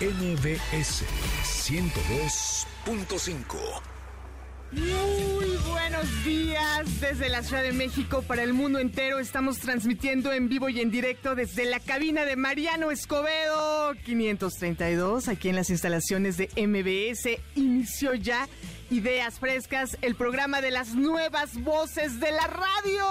MBS 102.5. Muy buenos días desde la Ciudad de México para el mundo entero. Estamos transmitiendo en vivo y en directo desde la cabina de Mariano Escobedo 532 aquí en las instalaciones de MBS. Inició ya Ideas Frescas, el programa de las nuevas voces de la radio.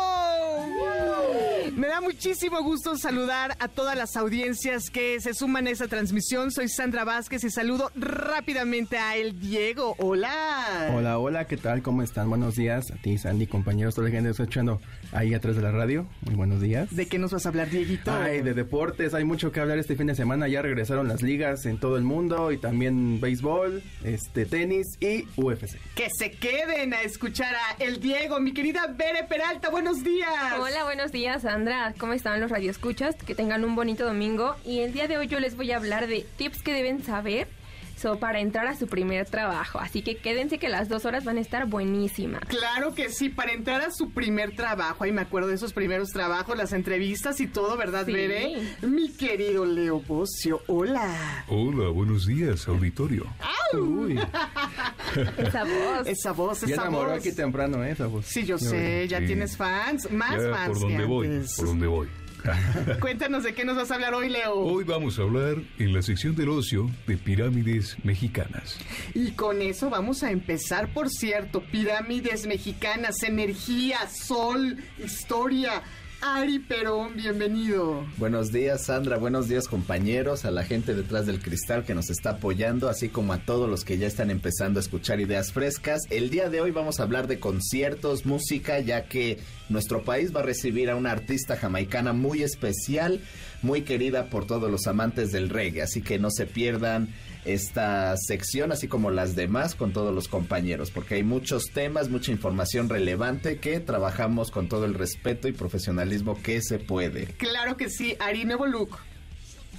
Me da muchísimo gusto saludar a todas las audiencias que se suman a esta transmisión. Soy Sandra Vázquez y saludo rápidamente a el Diego. Hola. Hola, hola, ¿qué tal? ¿Cómo están? Buenos días a ti, Sandy, compañeros, toda la gente escuchando ahí atrás de la radio. Muy buenos días. ¿De qué nos vas a hablar, Dieguito? Ay, de deportes, hay mucho que hablar este fin de semana. Ya regresaron las ligas en todo el mundo y también béisbol, este tenis y UFC. Que se queden a escuchar a El Diego, mi querida Bere Peralta, buenos días. Hola, buenos días, Sandra. ¿Cómo están los radioescuchas? Que tengan un bonito domingo. Y el día de hoy yo les voy a hablar de tips que deben saber para entrar a su primer trabajo. Así que quédense que las dos horas van a estar buenísimas. Claro que sí, para entrar a su primer trabajo. Ahí me acuerdo de esos primeros trabajos, las entrevistas y todo, ¿verdad, Sí. Bere? Mi querido Leo Bocio, hola. Hola, buenos días, auditorio. Uy, Esa voz. Esa voz, ya esa enamoró voz. aquí temprano ¿eh? esa voz. Sí, yo sé, ya Sí. tienes fans, más Ya, fans por que donde voy, antes. por donde voy. Cuéntanos de qué nos vas a hablar hoy, Leo. Hoy vamos a hablar en la sección del ocio de pirámides mexicanas. Y con eso vamos a empezar, por cierto, pirámides mexicanas, energía, sol, historia. Ari Perón, bienvenido. Buenos días Sandra, buenos días compañeros, a la gente detrás del cristal que nos está apoyando, así como a todos los que ya están empezando a escuchar ideas frescas. El día de hoy vamos a hablar de conciertos, música, ya que nuestro país va a recibir a una artista jamaicana muy especial, muy querida por todos los amantes del reggae, así que no se pierdan esta sección, así como las demás, con todos los compañeros, porque hay muchos temas, mucha información relevante que trabajamos con todo el respeto y profesionalismo que se puede. Claro que sí, Ari, nuevo look.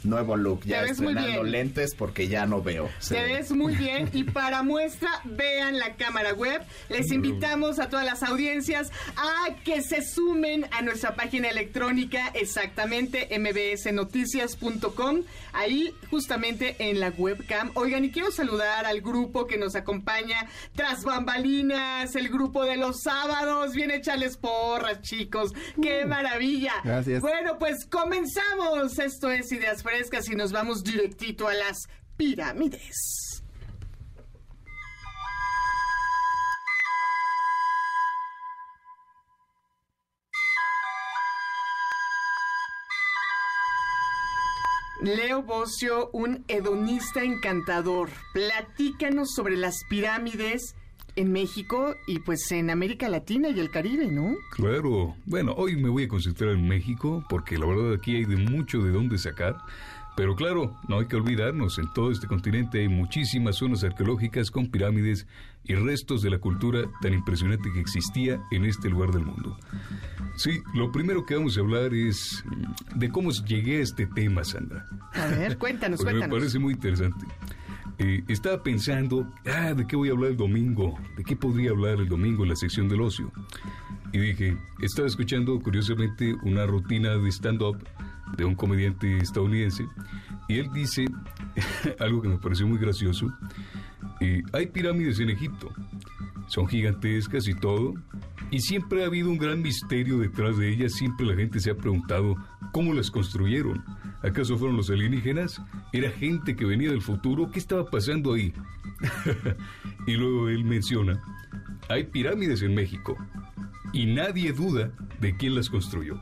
Nuevo look, ya Te ves muy estrenando bien. lentes porque ya no veo. Te Sí. ves muy bien y para muestra vean la cámara web. Les invitamos a todas las audiencias a que se sumen a nuestra página electrónica exactamente mbsnoticias.com. Ahí justamente en la webcam. Oigan, y quiero saludar al grupo que nos acompaña tras bambalinas, el grupo de los sábados. Bien echarles porras, chicos. ¡Qué maravilla! Gracias. Bueno, pues comenzamos. Esto es Ideas Frescas y nos vamos directito a las pirámides. Leo Bocio, un hedonista encantador. Platícanos sobre las pirámides en México y pues en América Latina y el Caribe, ¿no? Claro. Bueno, hoy me voy a concentrar en México porque la verdad aquí hay de mucho de dónde sacar. Pero claro, no hay que olvidarnos, en todo este continente hay muchísimas zonas arqueológicas con pirámides y restos de la cultura tan impresionante que existía en este lugar del mundo. Sí, lo primero que vamos a hablar es mm, de cómo llegué a este tema, Sandra. A ver, cuéntanos, Porque me cuéntanos. parece muy interesante. Eh, estaba pensando, ah, ¿de qué voy a hablar el domingo? ¿De qué podría hablar el domingo en la sección del ocio? Y dije, estaba escuchando curiosamente una rutina de stand-up de un comediante estadounidense y él dice algo que me pareció muy gracioso. Eh, hay pirámides en Egipto, son gigantescas y todo, y siempre ha habido un gran misterio detrás de ellas, siempre la gente se ha preguntado cómo las construyeron. ¿Acaso fueron los alienígenas? ¿Era gente que venía del futuro? ¿Qué estaba pasando ahí? y luego él menciona, hay pirámides en México y nadie duda de quién las construyó.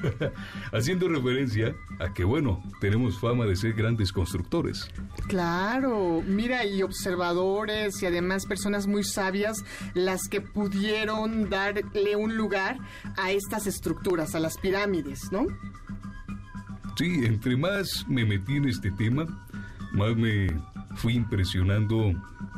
Haciendo referencia a que, bueno, tenemos fama de ser grandes constructores. Claro, mira, y observadores y además personas muy sabias las que pudieron darle un lugar a estas estructuras, a las pirámides, ¿no? Sí, entre más me metí en este tema, más me fui impresionando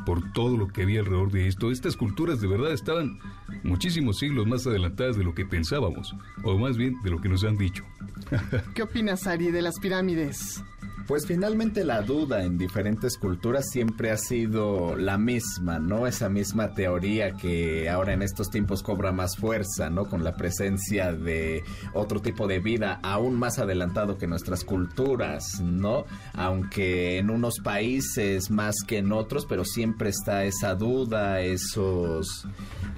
por todo lo que había alrededor de esto. Estas culturas de verdad estaban muchísimos siglos más adelantadas de lo que pensábamos, o más bien de lo que nos han dicho. ¿Qué opinas, Ari, de las pirámides? Pues finalmente la duda en diferentes culturas siempre ha sido la misma, ¿no? Esa misma teoría que ahora en estos tiempos cobra más fuerza, ¿no? Con la presencia de otro tipo de vida aún más adelantado que nuestras culturas, ¿no? Aunque en unos países más que en otros, pero siempre está esa duda, esos...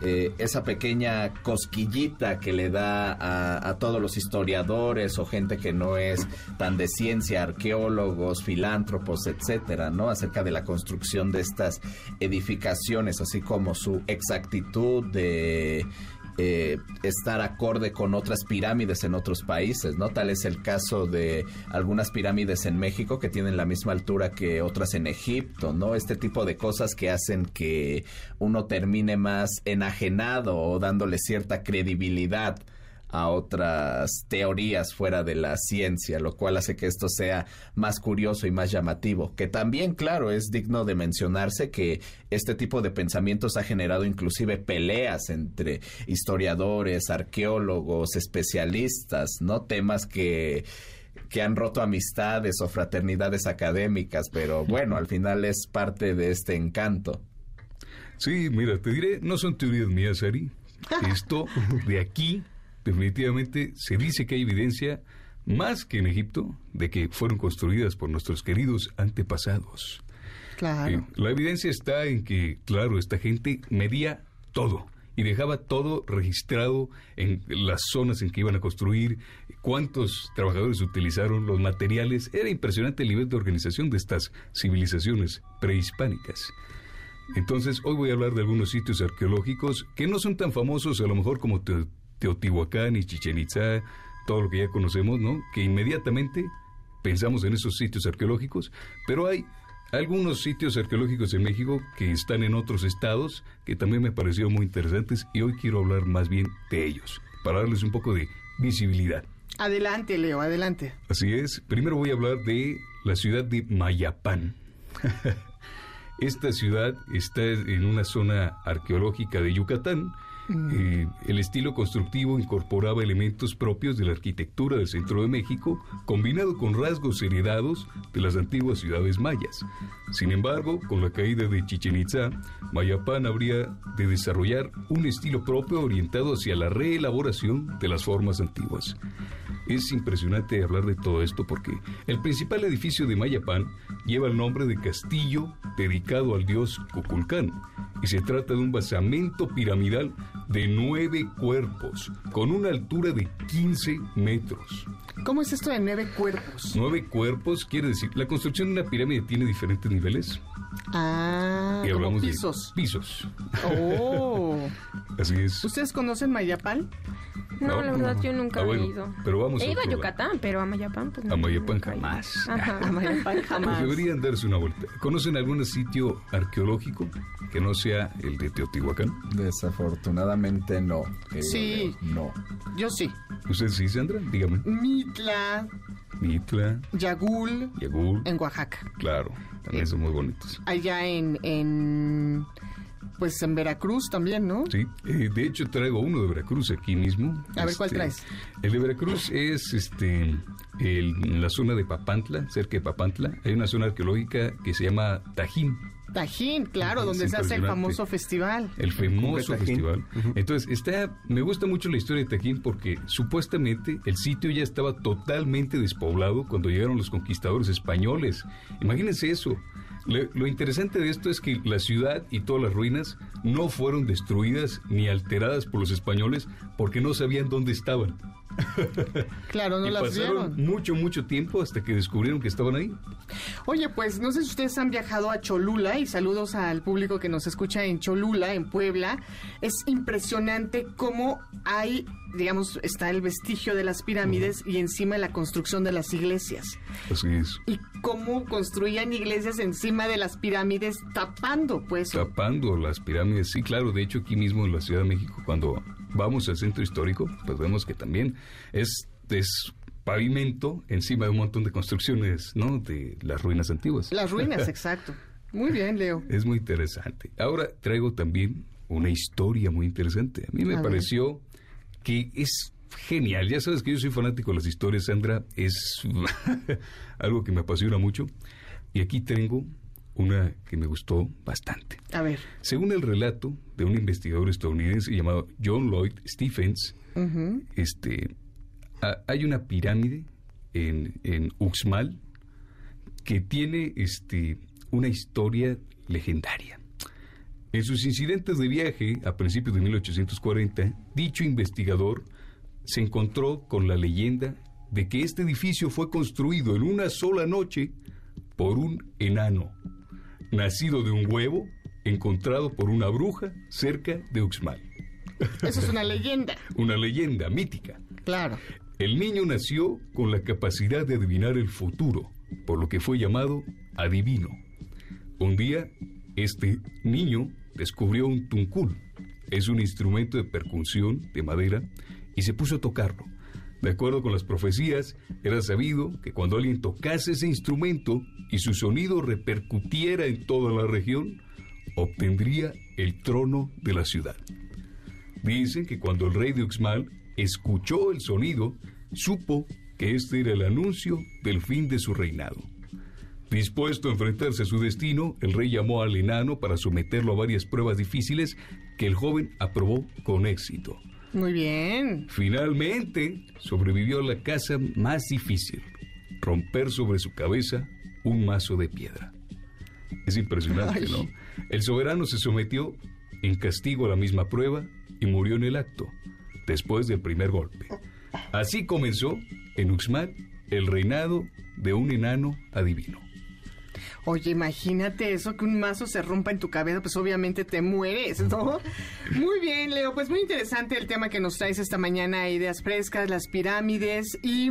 Eh, esa pequeña cosquillita que le da a, a todos los historiadores o gente que no es tan de ciencia, arqueólogos, filántropos, etcétera, ¿no? Acerca de la construcción de estas edificaciones, así como su exactitud de eh, estar acorde con otras pirámides en otros países, ¿no? Tal es el caso de algunas pirámides en México que tienen la misma altura que otras en Egipto, ¿no? Este tipo de cosas que hacen que uno termine más enajenado o dándole cierta credibilidad a otras teorías fuera de la ciencia, lo cual hace que esto sea más curioso y más llamativo. Que también, claro, es digno de mencionarse que este tipo de pensamientos ha generado inclusive peleas entre historiadores, arqueólogos, especialistas, ¿no? Temas que que han roto amistades o fraternidades académicas, pero bueno, al final es parte de este encanto. Sí, mira, te diré, no son teorías mías, Ari. Esto de aquí definitivamente se dice que hay evidencia, más que en Egipto, de que fueron construidas por nuestros queridos antepasados. Claro. Eh, la evidencia está en que, claro, esta gente medía todo y dejaba todo registrado en las zonas en que iban a construir, cuántos trabajadores utilizaron, los materiales. Era impresionante el nivel de organización de estas civilizaciones prehispánicas. Entonces, hoy voy a hablar de algunos sitios arqueológicos que no son tan famosos a lo mejor como Te- Teotihuacán y Chichen Itzá, todo lo que ya conocemos, ¿no? Que inmediatamente pensamos en esos sitios arqueológicos, pero hay algunos sitios arqueológicos en México que están en otros estados que también me parecieron muy interesantes y hoy quiero hablar más bien de ellos, para darles un poco de visibilidad. Adelante, Leo, adelante. Así es, primero voy a hablar de la ciudad de Mayapán. Esta ciudad está en una zona arqueológica de Yucatán. Eh, el estilo constructivo incorporaba elementos propios de la arquitectura del centro de México, combinado con rasgos heredados de las antiguas ciudades mayas. Sin embargo, con la caída de Chichen Itzá, Mayapán habría de desarrollar un estilo propio orientado hacia la reelaboración de las formas antiguas. Es impresionante hablar de todo esto porque el principal edificio de Mayapán lleva el nombre de castillo dedicado al dios Cuculcán y se trata de un basamento piramidal de nueve cuerpos con una altura de 15 metros. ¿Cómo es esto de nueve cuerpos? Nueve cuerpos quiere decir, la construcción de una pirámide tiene diferentes niveles. Ah, y como pisos. de pisos. Oh. Así es. ¿Ustedes conocen Mayapán? No, No, la verdad yo nunca Ah, bueno, he ido. pero vamos a He ido a. Yucatán, pero a Mayapán pues no. A Mayapán jamás. Ajá. A Mayapán Pues jamás. deberían darse una vuelta. ¿Conocen algún sitio arqueológico que no sea el de Teotihuacán? Desafortunadamente no. querido Sí. No. Yo sí. ¿Usted sí, Sandra? Dígame. Mitla, Mitla, Yagul, Yagul, en Oaxaca. claro, también son muy bonitos. Allá en, en pues en Veracruz también, ¿no? Sí, eh, de hecho traigo uno de Veracruz aquí mismo. A ver, ¿cuál Este, traes? El de Veracruz es este el- en la zona de Papantla, cerca de Papantla. Hay una zona arqueológica que se llama Tajín. Tajín, claro, donde se hace el famoso festival. El famoso festival. Entonces, está, me gusta mucho la historia de Tajín porque supuestamente el sitio ya estaba totalmente despoblado cuando llegaron los conquistadores españoles. Imagínense eso. Le- lo interesante de esto es que la ciudad y todas las ruinas no fueron destruidas ni alteradas por los españoles porque no sabían dónde estaban. Claro, no y las pasaron vieron. mucho, mucho tiempo hasta que descubrieron que estaban ahí. Oye, pues no sé si ustedes han viajado a Cholula y saludos al público que nos escucha en Cholula, en Puebla. Es impresionante cómo hay, digamos, está el vestigio de las pirámides y encima la construcción de las iglesias. Así es. Y cómo construían iglesias encima de las pirámides tapando, pues. tapando las pirámides. Sí, claro, de hecho aquí mismo en la Ciudad de México, cuando vamos al centro histórico, pues vemos que también es, es pavimento encima de un montón de construcciones, ¿no? De las ruinas antiguas. Las ruinas, exacto. Muy bien, Leo. Es muy interesante. Ahora traigo también una historia muy interesante. A mí me pareció que es genial. Ya sabes que yo soy fanático de las historias, Sandra. Es algo que me apasiona mucho. Y aquí tengo una que me gustó bastante. A ver. Según el relato de un investigador estadounidense llamado John Lloyd Stephens, este, hay una pirámide en, en Uxmal que tiene este, una historia legendaria. En sus incidentes de viaje a principios de 1840, dicho investigador se encontró con la leyenda de que este edificio fue construido en una sola noche por un enano, nacido de un huevo encontrado por una bruja cerca de Uxmal. Eso es una leyenda. una leyenda mítica. Claro. El niño nació con la capacidad de adivinar el futuro, por lo que fue llamado adivino. Un día, este niño descubrió un tuncul. Es un instrumento de percusión de madera y se puso a tocarlo. De acuerdo con las profecías, era sabido que cuando alguien tocase ese instrumento y su sonido repercutiera en toda la región, obtendría el trono de la ciudad. Dicen que cuando el rey de Uxmal escuchó el sonido, supo que este era el anuncio del fin de su reinado. Dispuesto a enfrentarse a su destino, el rey llamó al enano para someterlo a varias pruebas difíciles que el joven aprobó con éxito. Muy bien. Finalmente, sobrevivió a la casa más difícil, romper sobre su cabeza un mazo de piedra. Es impresionante, ¿no? El soberano se sometió en castigo a la misma prueba y murió en el acto, después del primer golpe. Así comenzó, en Uxmal, el reinado de un enano adivino. Oye, imagínate eso, que un mazo se rompa en tu cabeza, pues obviamente te mueres, ¿no? Muy bien, Leo, pues muy interesante el tema que nos traes esta mañana, ideas frescas, las pirámides y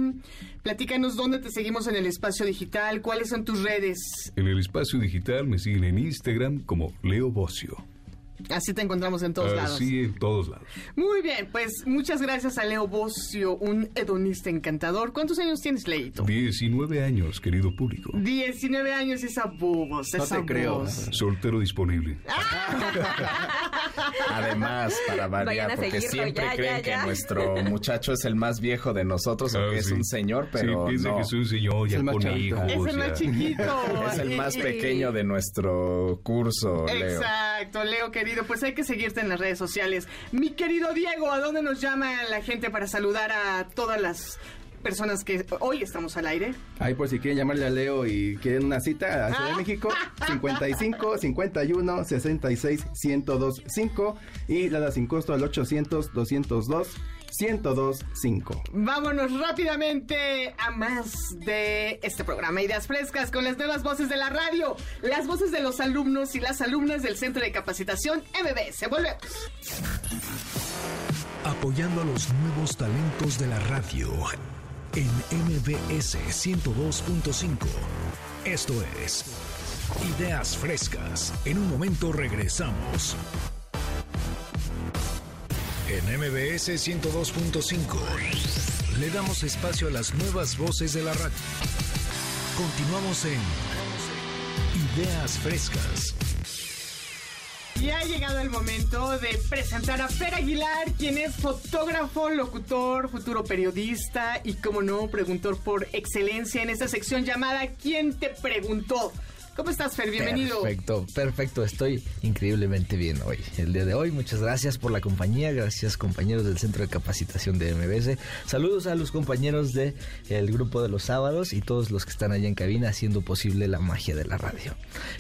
platícanos dónde te seguimos en el espacio digital, cuáles son tus redes. En el espacio digital me siguen en Instagram como Leo Bocio. Así te encontramos en todos lados. Sí, en todos lados. Muy bien, pues muchas gracias a Leo Bocio, un hedonista encantador. ¿Cuántos años tienes, Leito? 19 años, querido público. 19 años, esa bobos, no esa te creo. voz. Soltero disponible. Además, para variar, porque siempre ya, creen ya, que nuestro muchacho es el más viejo de nosotros, Ah, o que es un señor, pero sí, piensa no. que es un señor ya el más con hijos. Es el más chiquito. Es el más pequeño de nuestro curso, Leo. Exacto, Leo querido, pues hay que seguirte en las redes sociales. Mi querido Diego, ¿a dónde nos llama la gente para saludar a todas las personas que hoy estamos al aire? Ahí por si quieren llamarle a Leo y quieren una cita a Ciudad de México, 55 51 66 1025 5 y la da sin costo al 800 202 1025. Vámonos rápidamente a más de este programa Ideas Frescas con las nuevas voces de la radio, las voces de los alumnos y las alumnas del Centro de Capacitación MBS. Volvemos. Apoyando a los nuevos talentos de la radio en MBS 102.5. Esto es Ideas Frescas. En un momento regresamos. En MBS 102.5 le damos espacio a las nuevas voces de la radio. Continuamos en Ideas Frescas. Y ha llegado el momento de presentar a Fer Aguilar, quien es fotógrafo, locutor, futuro periodista y, como no, preguntor por excelencia en esta sección llamada ¿Quién te preguntó? ¿Cómo estás, Fer? Bienvenido. Perfecto, perfecto. Estoy increíblemente bien hoy. El día de hoy, muchas gracias por la compañía. Gracias, compañeros del Centro de Capacitación de MBS. Saludos a los compañeros del el grupo de los sábados y todos los que están allá en cabina haciendo posible la magia de la radio.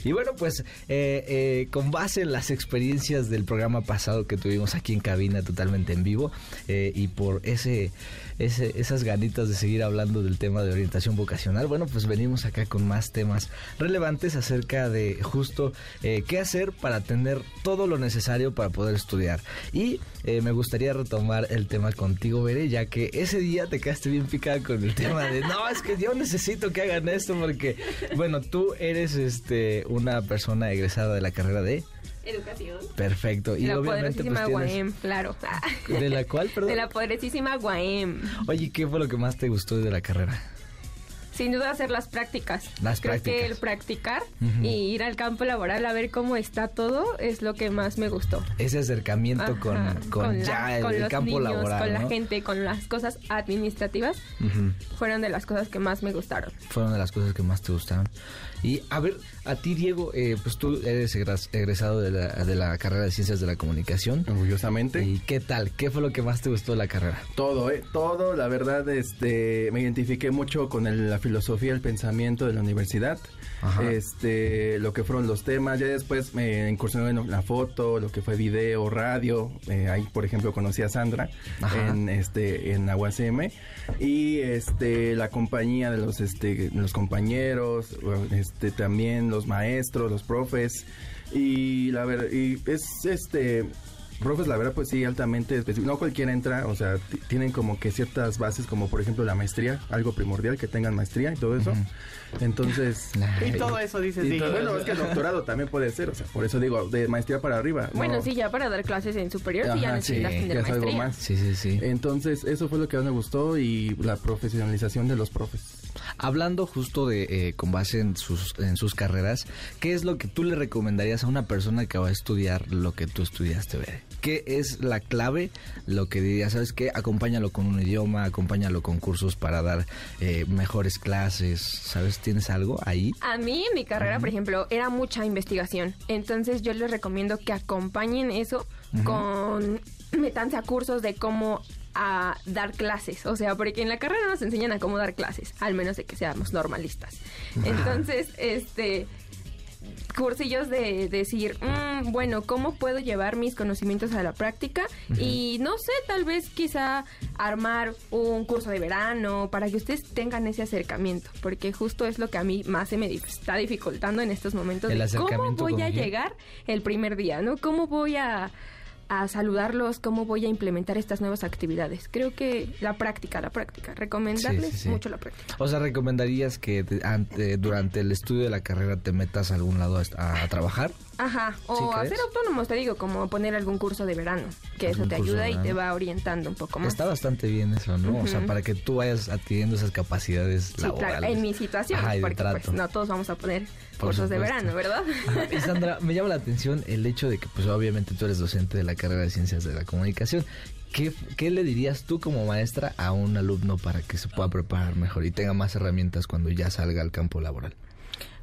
Y bueno, pues eh, eh, con base en las experiencias del programa pasado que tuvimos aquí en cabina totalmente en vivo eh, y por ese, ese, esas ganitas de seguir hablando del tema de orientación vocacional, bueno, pues venimos acá con más temas relevantes acerca de justo eh, qué hacer para tener todo lo necesario para poder estudiar. Y eh, me gustaría retomar el tema contigo, Veré, ya que ese día te quedaste bien picada con el tema de, no, es que yo necesito que hagan esto porque, bueno, tú eres este una persona egresada de la carrera de... Educación. Perfecto. Y de la obviamente pues poderosísima tienes... Guaem, claro. ¿De la cual, perdón? De la poderosísima Guaem. Oye, ¿qué fue lo que más te gustó de la carrera? Sin duda hacer las prácticas. Las Creo prácticas. que el practicar Ujú. y ir al campo laboral a ver cómo está todo es lo que más me gustó. Ese acercamiento con, Ajá, con, la- ya el, con el los campo niños, laboral, con la ¿no? gente, con las cosas administrativas, Ujú. fueron de las cosas que más me gustaron. Fueron de las cosas que más te gustaron. Y a ver, a ti Diego, eh, pues tú eres egres- egresado de la, de la carrera de Ciencias de la Comunicación. Orgullosamente. ¿Y qué tal? ¿Qué fue lo que más te gustó de la carrera? Todo, ¿eh? Todo, la verdad, este, me identifiqué mucho con el- la filosofía, el pensamiento de la universidad. Ajá. Este, lo que fueron los temas, ya después me incursioné en la foto, lo que fue video, radio, eh, ahí por ejemplo conocí a Sandra Ajá. en este en AguaCM y este la compañía de los este los compañeros, este también los maestros, los profes y la verdad y es este Profes, la verdad, pues sí, altamente específico. No cualquiera entra, o sea, tienen como que ciertas bases, como por ejemplo la maestría, algo primordial, que tengan maestría y todo eso. Entonces... Y todo eso dices, y todo- bueno, es que el doctorado también puede ser, o sea, por eso digo, de maestría para arriba. Bueno, no. sí, ya para dar clases en superior, sí, ya Ajá, necesitas sí, tener ya es algo más. Sí, sí, sí. Entonces, eso fue lo que más me gustó y la profesionalización de los profes. Hablando justo de, eh, con base en sus, en sus carreras, ¿qué es lo que tú le recomendarías a una persona que va a estudiar lo que tú estudiaste, Bere? ¿Qué es la clave? Lo que dirías, ¿sabes qué? Acompáñalo con un idioma, acompáñalo con cursos para dar eh, mejores clases, ¿sabes? ¿Tienes algo ahí? A mí, en mi carrera, por ejemplo, era mucha investigación. Entonces, yo les recomiendo que acompañen eso con. Metanse a cursos de cómo a dar clases. O sea, porque en la carrera nos enseñan a cómo dar clases, al menos de que seamos normalistas. Entonces, este cursillos de decir, "Mm, bueno, ¿cómo puedo llevar mis conocimientos a la práctica? Y no sé, tal vez quizá armar un curso de verano para que ustedes tengan ese acercamiento, porque justo es lo que a mí más se me está dificultando en estos momentos. El de ¿Cómo voy a llegar el primer día? ¿no? ¿Cómo voy a a saludarlos, cómo voy a implementar estas nuevas actividades. Creo que la práctica, la práctica, recomendarles Sí, sí, sí. mucho la práctica. O sea, ¿recomendarías que te- ante- durante el estudio de la carrera te metas a algún lado a, a trabajar? Ajá, o ¿Sí a crees? ser autónomos, te digo, como poner algún curso de verano, que eso te ayuda y te va orientando un poco más. Está bastante bien eso, ¿no? O sea, para que tú vayas adquiriendo esas capacidades Sí, laborales. claro, en mi situación, Ajá, porque pues, no todos vamos a poner Por cursos de verano, ¿verdad? Ajá. Y Sandra, me llama la atención el hecho de que, pues obviamente tú eres docente de la carrera de Ciencias de la Comunicación. ¿Qué, qué le dirías tú como maestra a un alumno para que se pueda preparar mejor y tenga más herramientas cuando ya salga al campo laboral?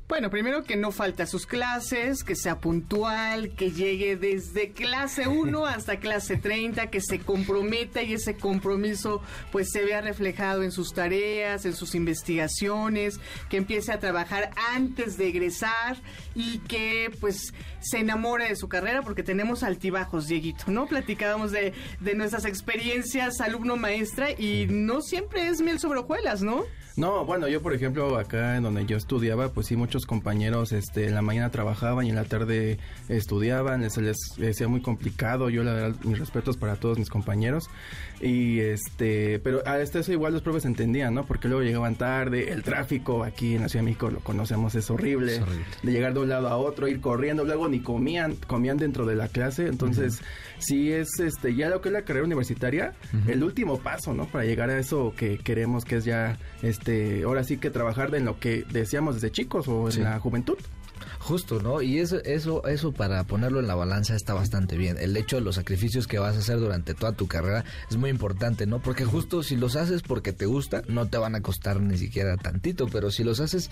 Bueno, primero que no falte a sus clases, que sea puntual, que llegue desde clase 1 hasta clase 30, que se comprometa y ese compromiso pues se vea reflejado en sus tareas, en sus investigaciones, que empiece a trabajar antes de egresar y que pues se enamore de su carrera porque tenemos altibajos, Dieguito, ¿no? Platicábamos de, de nuestras experiencias alumno-maestra y no siempre es miel sobre hojuelas, ¿no? No, bueno, yo por ejemplo acá en donde yo estudiaba, pues sí, muchos compañeros este, en la mañana trabajaban y en la tarde estudiaban, se les decía muy complicado, yo la verdad, mis respetos para todos mis compañeros, y este, pero a este eso igual los profes entendían, ¿no? Porque luego llegaban tarde, el tráfico aquí en la Ciudad de México lo conocemos, es horrible, Es horrible. de llegar de un lado a otro, ir corriendo, luego ni comían, comían dentro de la clase, entonces sí es este, ya lo que es la carrera universitaria, el último paso, ¿no? Para llegar a eso que queremos, que es ya, este, ahora sí que trabajar en lo que deseamos desde chicos o en Sí. la juventud. Justo, ¿no? Y eso, eso, eso para ponerlo en la balanza está bastante bien. El hecho de los sacrificios que vas a hacer durante toda tu carrera es muy importante, ¿no? Porque justo si los haces porque te gusta, no te van a costar ni siquiera tantito, pero si los haces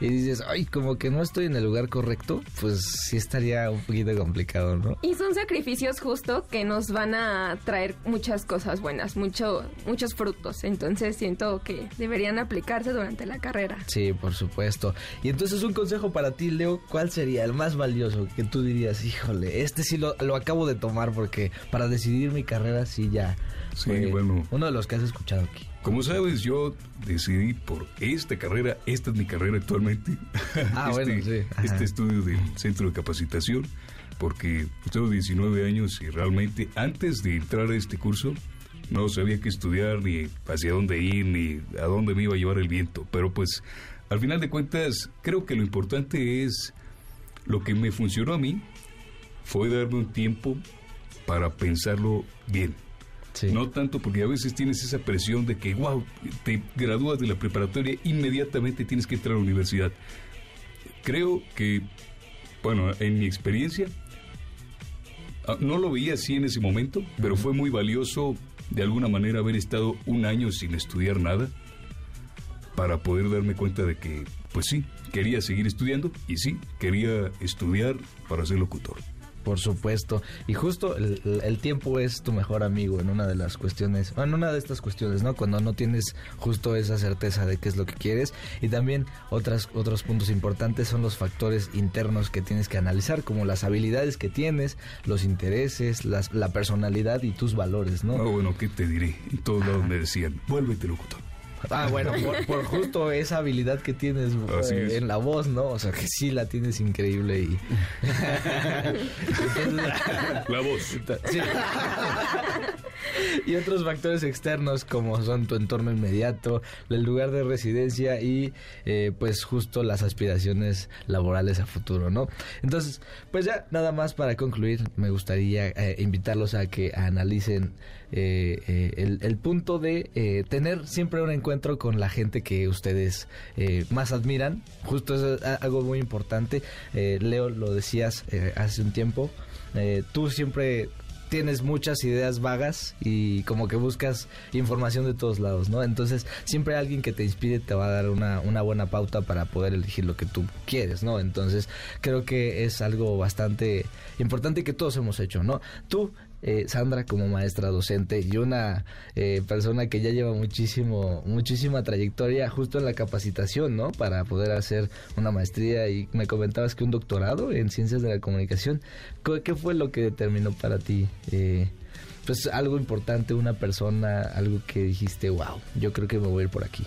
y dices, ay, como que no estoy en el lugar correcto, pues sí estaría un poquito complicado, ¿no? Y son sacrificios justo que nos van a traer muchas cosas buenas, mucho, muchos frutos. Entonces siento que deberían aplicarse durante la carrera. Sí, por supuesto. Y entonces un consejo para ti, Leo, ¿cuál sería el más valioso que tú dirías, híjole, este sí lo, lo acabo de tomar porque para decidir mi carrera sí ya. Sí, bueno. Uno de los que has escuchado aquí. Como sabes, yo decidí por esta carrera, esta es mi carrera actualmente. Ah, este, bueno, sí. Ajá. este estudio del centro de capacitación, porque tengo 19 años y realmente antes de entrar a este curso no sabía qué estudiar, ni hacia dónde ir, ni a dónde me iba a llevar el viento. Pero pues, al final de cuentas, creo que lo importante es lo que me funcionó a mí fue darme un tiempo para pensarlo bien. Sí. No tanto porque a veces tienes esa presión de que, wow, te gradúas de la preparatoria, inmediatamente tienes que entrar a la universidad. Creo que, bueno, en mi experiencia, ah, no lo veía así en ese momento, pero fue muy valioso de alguna manera haber estado un año sin estudiar nada para poder darme cuenta de que, pues sí, quería seguir estudiando y sí, quería estudiar para ser locutor. Por supuesto. Y justo el, el tiempo es tu mejor amigo en una de las cuestiones, en una de estas cuestiones, ¿no? Cuando no tienes justo esa certeza de qué es lo que quieres. Y también otras, otros puntos importantes son los factores internos que tienes que analizar, como las habilidades que tienes, los intereses, las, la personalidad y tus valores, ¿no? Ah, bueno, ¿qué te diré? En todos lados me decían, vuélvete locutor. Ah, bueno, por, por justo esa habilidad que tienes Así eh, es. en la voz, ¿no? O sea, que sí la tienes increíble y... Entonces- La voz. Sí. y otros factores externos como son tu entorno inmediato, el lugar de residencia y eh, pues justo las aspiraciones laborales a futuro, ¿no? Entonces, pues ya nada más para concluir, me gustaría eh, invitarlos a que analicen eh, eh, el, punto de eh, tener siempre un encuentro con la gente que ustedes más admiran. Justo es algo muy importante. Leo, lo decías hace un tiempo. tú siempre tienes muchas ideas vagas y como que buscas información de todos lados, ¿no? Entonces siempre alguien que te inspire te va a dar una, una buena pauta para poder elegir lo que tú quieres, ¿no? Entonces creo que es algo bastante importante que todos hemos hecho, ¿no? Tú, eh, Sandra, como maestra docente y una eh, persona que ya lleva muchísimo, muchísima trayectoria justo en la capacitación, ¿no? Para poder hacer una maestría y me comentabas que un doctorado en ciencias de la comunicación. ¿Qué fue lo que determinó para ti? eh, pues algo importante, una persona, algo que dijiste, wow, yo creo que me voy a ir por aquí.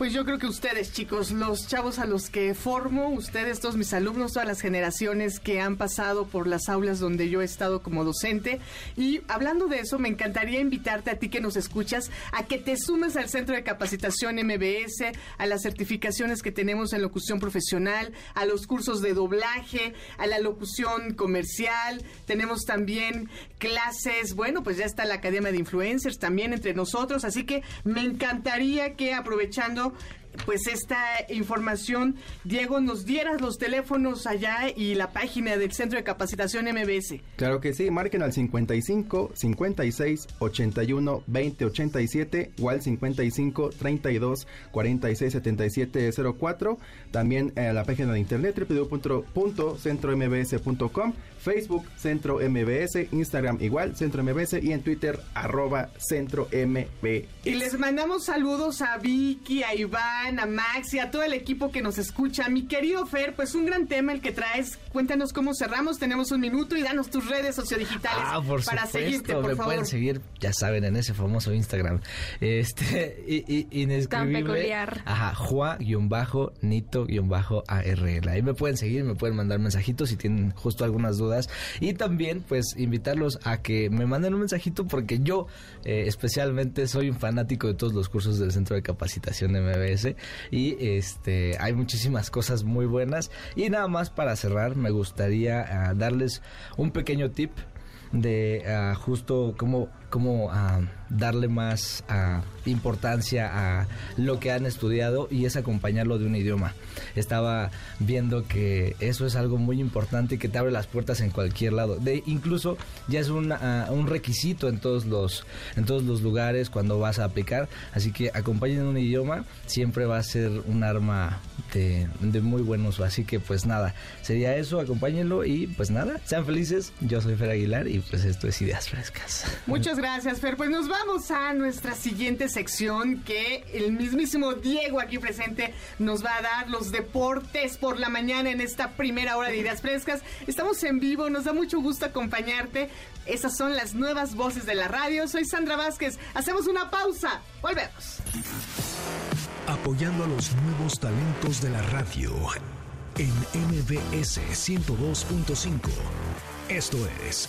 Pues yo creo que ustedes, chicos, los chavos a los que formo, ustedes, todos mis alumnos, todas las generaciones que han pasado por las aulas donde yo he estado como docente. Y hablando de eso, me encantaría invitarte a ti que nos escuchas a que te sumes al Centro de Capacitación MBS, a las certificaciones que tenemos en locución profesional, a los cursos de doblaje, a la locución comercial. Tenemos también clases, bueno, pues ya está la Academia de Influencers también entre nosotros. Así que me encantaría que aprovechando pues esta información, Diego, nos dieras los teléfonos allá y la página del Centro de Capacitación MBS. Claro que sí, marquen al 55 56 81 20 87 o al 55 32 46 77 04. También a la página de internet www.centrombs.com, Facebook Centro MBS, Instagram igual Centro MBS y en Twitter arroba Centro MBS. Y les mandamos saludos a Vicky, a Iván, a Max y a todo el equipo que nos escucha. Mi querido Fer, pues un gran tema el que traes. Cuéntanos cómo cerramos, tenemos un minuto y danos tus redes sociodigitales Ah, por para supuesto, seguirte, por me favor. pueden seguir, ya saben, en ese famoso Instagram. Este, y, y- inescribible. Tan peculiar. Ajá, Juan-Nito-ARL. Ahí me pueden seguir, me pueden mandar mensajitos si tienen justo algunas dudas. Y también, pues, invitarlos a que me manden un mensajito porque yo, eh, especialmente, soy un fanático de todos los cursos del Centro de Capacitación de MBS. Y este, hay muchísimas cosas muy buenas. Y nada más para cerrar, me gustaría ah, darles un pequeño tip de ah, justo cómo, cómo ah, darle más ah, importancia a lo que han estudiado y es acompañarlo de un idioma. Estaba viendo que eso es algo muy importante y que te abre las puertas en cualquier lado. Incluso ya es un, ah, un requisito en todos los en todos los lugares cuando vas a aplicar. Así que acompañen un idioma siempre va a ser un arma de, de muy buen uso. Así que pues nada, sería eso, acompáñenlo y pues nada, sean felices. Yo soy Fer Aguilar y pues esto es Ideas Frescas. Muchas gracias, Fer. Pues nos vamos a nuestra siguiente sección que el mismísimo Diego aquí presente nos va a dar los deportes por la mañana en esta primera hora de Ideas Frescas. Estamos en vivo, nos da mucho gusto acompañarte. Esas son las nuevas voces de la radio. Soy Sandra Vázquez. Hacemos una pausa. Volvemos. apoyando a los nuevos talentos de la radio en MBS 102.5. Esto es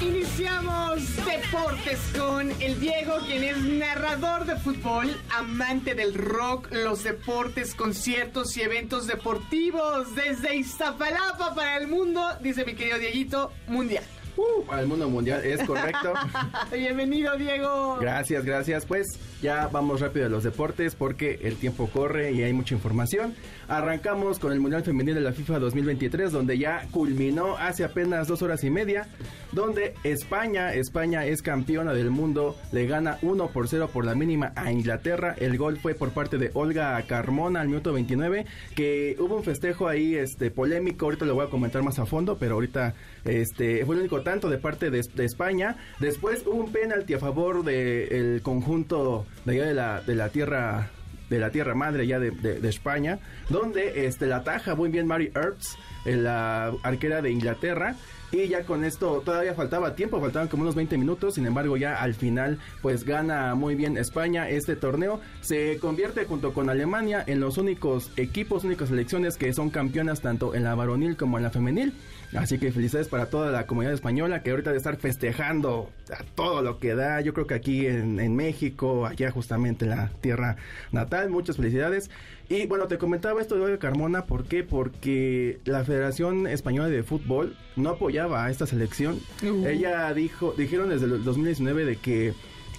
Iniciamos deportes con el Diego, quien es narrador de fútbol, amante del rock, los deportes, conciertos y eventos deportivos desde Iztapalapa para el mundo, dice mi querido Dieguito, mundial. Uh, para el mundo mundial, es correcto. Bienvenido, Diego. Gracias, gracias. Pues ya vamos rápido a los deportes porque el tiempo corre y hay mucha información. Arrancamos con el Mundial Femenil de la FIFA 2023, donde ya culminó hace apenas dos horas y media, donde España, España es campeona del mundo, le gana 1 por 0 por la mínima a Inglaterra. El gol fue por parte de Olga Carmona al minuto 29, que hubo un festejo ahí este polémico, ahorita lo voy a comentar más a fondo, pero ahorita este fue el único tanto de parte de, de España. Después hubo un penalti a favor del conjunto de allá de la, de la tierra de la tierra madre ya de, de, de, España, donde este la ataja muy bien Mary Earps, la arquera de Inglaterra. Y ya con esto todavía faltaba tiempo, faltaban como unos 20 minutos, sin embargo ya al final pues gana muy bien España este torneo, se convierte junto con Alemania en los únicos equipos, únicas selecciones que son campeonas tanto en la varonil como en la femenil. Así que felicidades para toda la comunidad española que ahorita de estar festejando a todo lo que da. Yo creo que aquí en, en, México, allá justamente en la tierra natal, muchas felicidades. Y bueno, te comentaba esto de Carmona, ¿por qué? Porque la Federación Española de Fútbol no apoyaba a esta selección. Uh. Ella dijo, dijeron desde el 2019 de que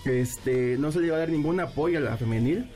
este no se le iba a dar ningún apoyo a la femenil.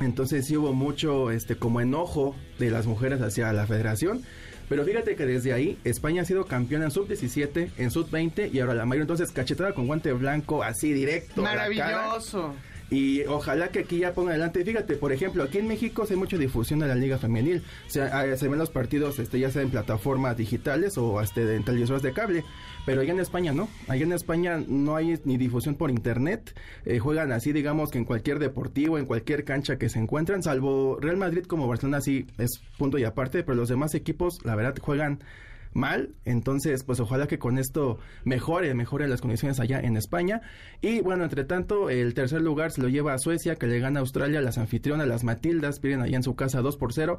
Entonces sí hubo mucho este como enojo de las mujeres hacia la federación. Pero fíjate que desde ahí España ha sido campeona en sub-17, en sub-20 y ahora la mayor. Entonces, cachetada con guante blanco, así directo. Maravilloso. Y ojalá que aquí ya ponga adelante. Fíjate, por ejemplo, aquí en México se hay mucha difusión de la Liga Femenil. Sea, se ven los partidos este, ya sea en plataformas digitales o este, en televisoras de cable. Pero allá en España no. Allá en España no hay ni difusión por internet. Eh, juegan así, digamos, que en cualquier deportivo, en cualquier cancha que se encuentran, salvo Real Madrid como Barcelona, sí es punto y aparte. Pero los demás equipos, la verdad, juegan mal. Entonces, pues ojalá que con esto mejore, mejore las condiciones allá en España. Y bueno, entre tanto, el tercer lugar se lo lleva a Suecia, que le gana a Australia, las anfitrionas, las Matildas, pierden allá en su casa 2 por 0.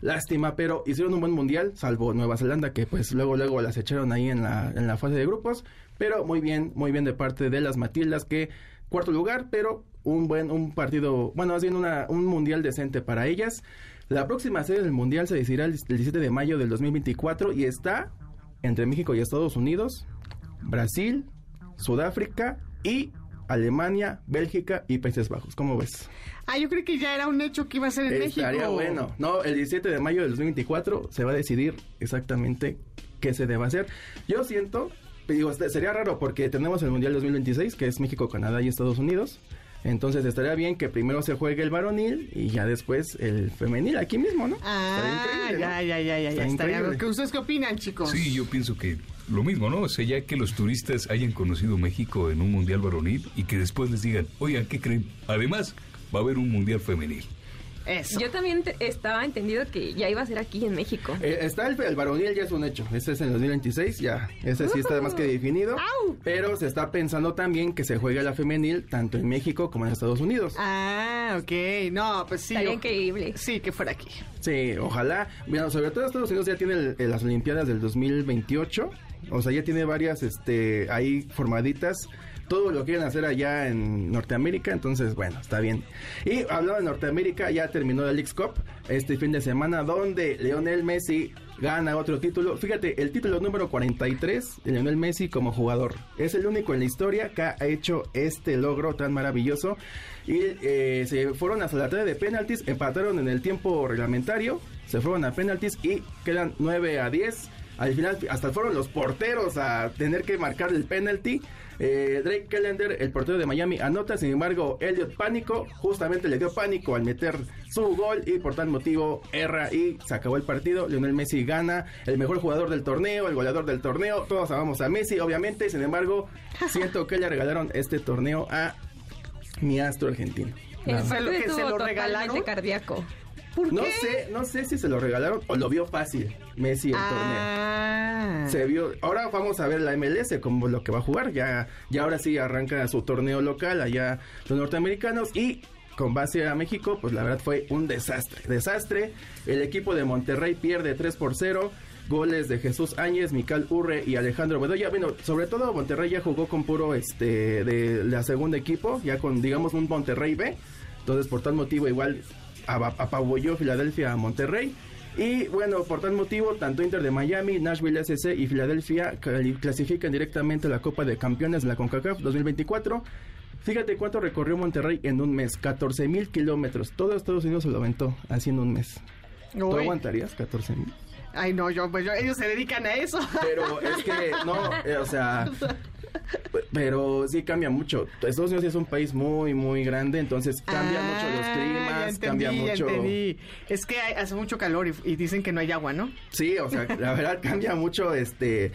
Lástima, pero hicieron un buen mundial, salvo Nueva Zelanda, que pues luego, luego las echaron ahí en la, en la fase de grupos. Pero muy bien, muy bien de parte de las Matildas, que cuarto lugar, pero un buen, un partido, bueno, más bien una, un mundial decente para ellas. La próxima sede del Mundial se decidirá el 17 de mayo del 2024 y está entre México y Estados Unidos, Brasil, Sudáfrica y Alemania, Bélgica y Países Bajos. ¿Cómo ves? Ah, yo creo que ya era un hecho que iba a ser en Estaría México. bueno. No, el 17 de mayo del 2024 se va a decidir exactamente qué se debe hacer. Yo siento, digo, sería raro porque tenemos el Mundial 2026, que es México, Canadá y Estados Unidos. Entonces estaría bien que primero se juegue el varonil y ya después el femenil aquí mismo, ¿no? Ah, ya, ya, ya, ya, ya, estaría. ¿Ustedes qué opinan, chicos? Sí, yo pienso que lo mismo, ¿no? O sea, ya que los turistas hayan conocido México en un mundial varonil y que después les digan, oigan, ¿qué creen? Además, va a haber un mundial femenil. Eso. Yo también estaba entendido que ya iba a ser aquí en México. Eh, está el, el, varonil, ya es un hecho. Este es en el 2026, ya. Ese sí está más que definido. ¡Au! Pero se está pensando también que se juegue la femenil tanto en México como en Estados Unidos. Ah, ok. No, pues sí. Estaría increíble. Sí, que fuera aquí. Sí, ojalá. Mira, sobre todo Estados Unidos ya tiene el, el, las Olimpiadas del 2028. O sea, ya tiene varias este, ahí formaditas todo lo quieren hacer allá en Norteamérica, entonces bueno, está bien. Y hablando de Norteamérica, ya terminó la Leagues Cup este fin de semana donde Lionel Messi gana otro título. Fíjate, el título número 43 de Lionel Messi como jugador. Es el único en la historia que ha hecho este logro tan maravilloso. Y eh, se fueron hasta la tarea de penaltis, empataron en el tiempo reglamentario, se fueron a penaltis y quedan 9 a 10. Al final, hasta fueron los porteros a tener que marcar el penalti. Eh, Drake Kellender, el portero de Miami, anota. Sin embargo, Elliot Pánico justamente le dio pánico al meter su gol y por tal motivo erra y se acabó el partido. Lionel Messi gana, el mejor jugador del torneo, el goleador del torneo. Todos amamos a Messi, obviamente. Sin embargo, siento que le regalaron este torneo a mi astro argentino. El que se lo regalaron. cardíaco. No sé, no sé si se lo regalaron o lo vio fácil Messi el ah. torneo. Se vio. Ahora vamos a ver la MLS como lo que va a jugar. Ya, ya ahora sí arranca su torneo local allá los norteamericanos y con base a México, pues la verdad fue un desastre. Desastre. El equipo de Monterrey pierde 3 por 0. Goles de Jesús Áñez, Mical Urre y Alejandro Bedoya. Bueno, sobre todo Monterrey ya jugó con puro este de la segunda equipo, ya con digamos un Monterrey B. Entonces, por tal motivo, igual apabulló Filadelfia a Monterrey. Y bueno, por tal motivo, tanto Inter de Miami, Nashville SC y Filadelfia clasifican directamente a la Copa de Campeones de la CONCACAF 2024. Fíjate cuánto recorrió Monterrey en un mes, 14 mil kilómetros. Todo Estados Unidos se lo aventó así en un mes. ¿Tú aguantarías 14 mil? Ay, no, yo, pues ellos se dedican a eso. Pero es que, no, eh, o sea, pero sí cambia mucho. Estados Unidos es un país muy, muy grande, entonces cambia ah, mucho los climas, cambia mucho. Es que hace mucho calor y, dicen que no hay agua, ¿no? Sí, o sea, la verdad cambia mucho este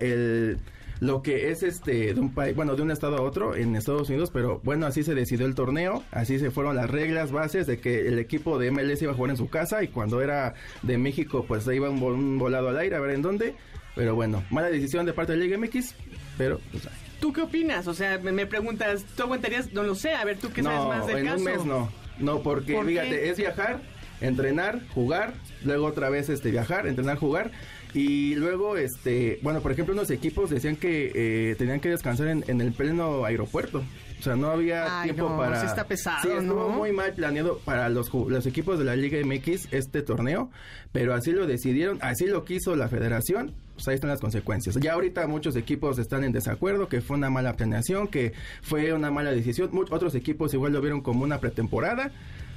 el lo que es este de un país, bueno, de un estado a otro en Estados Unidos, pero bueno, así se decidió el torneo, así se fueron las reglas bases de que el equipo de MLS iba a jugar en su casa y cuando era de México pues se iba un, volado al aire a ver en dónde, pero bueno, mala decisión de parte de Liga MX, pero pues, ¿Tú qué opinas? O sea, me, preguntas, ¿tú aguantarías? No lo sé, a ver, tú qué sabes más del en un mes no, no, porque fíjate, es viajar, entrenar, jugar, luego otra vez este viajar, entrenar, jugar y luego, este, bueno, por ejemplo, unos equipos decían que eh, tenían que descansar en, el pleno aeropuerto. O sea, no había tiempo para. Sí está pesado. Sí, estuvo muy mal planeado para los, los equipos de la Liga MX este torneo, pero así lo decidieron, así lo quiso la federación. Pues ahí están las consecuencias. Ya ahorita muchos equipos están en desacuerdo, que fue una mala planeación, que fue una mala decisión. otros equipos igual lo vieron como una pretemporada.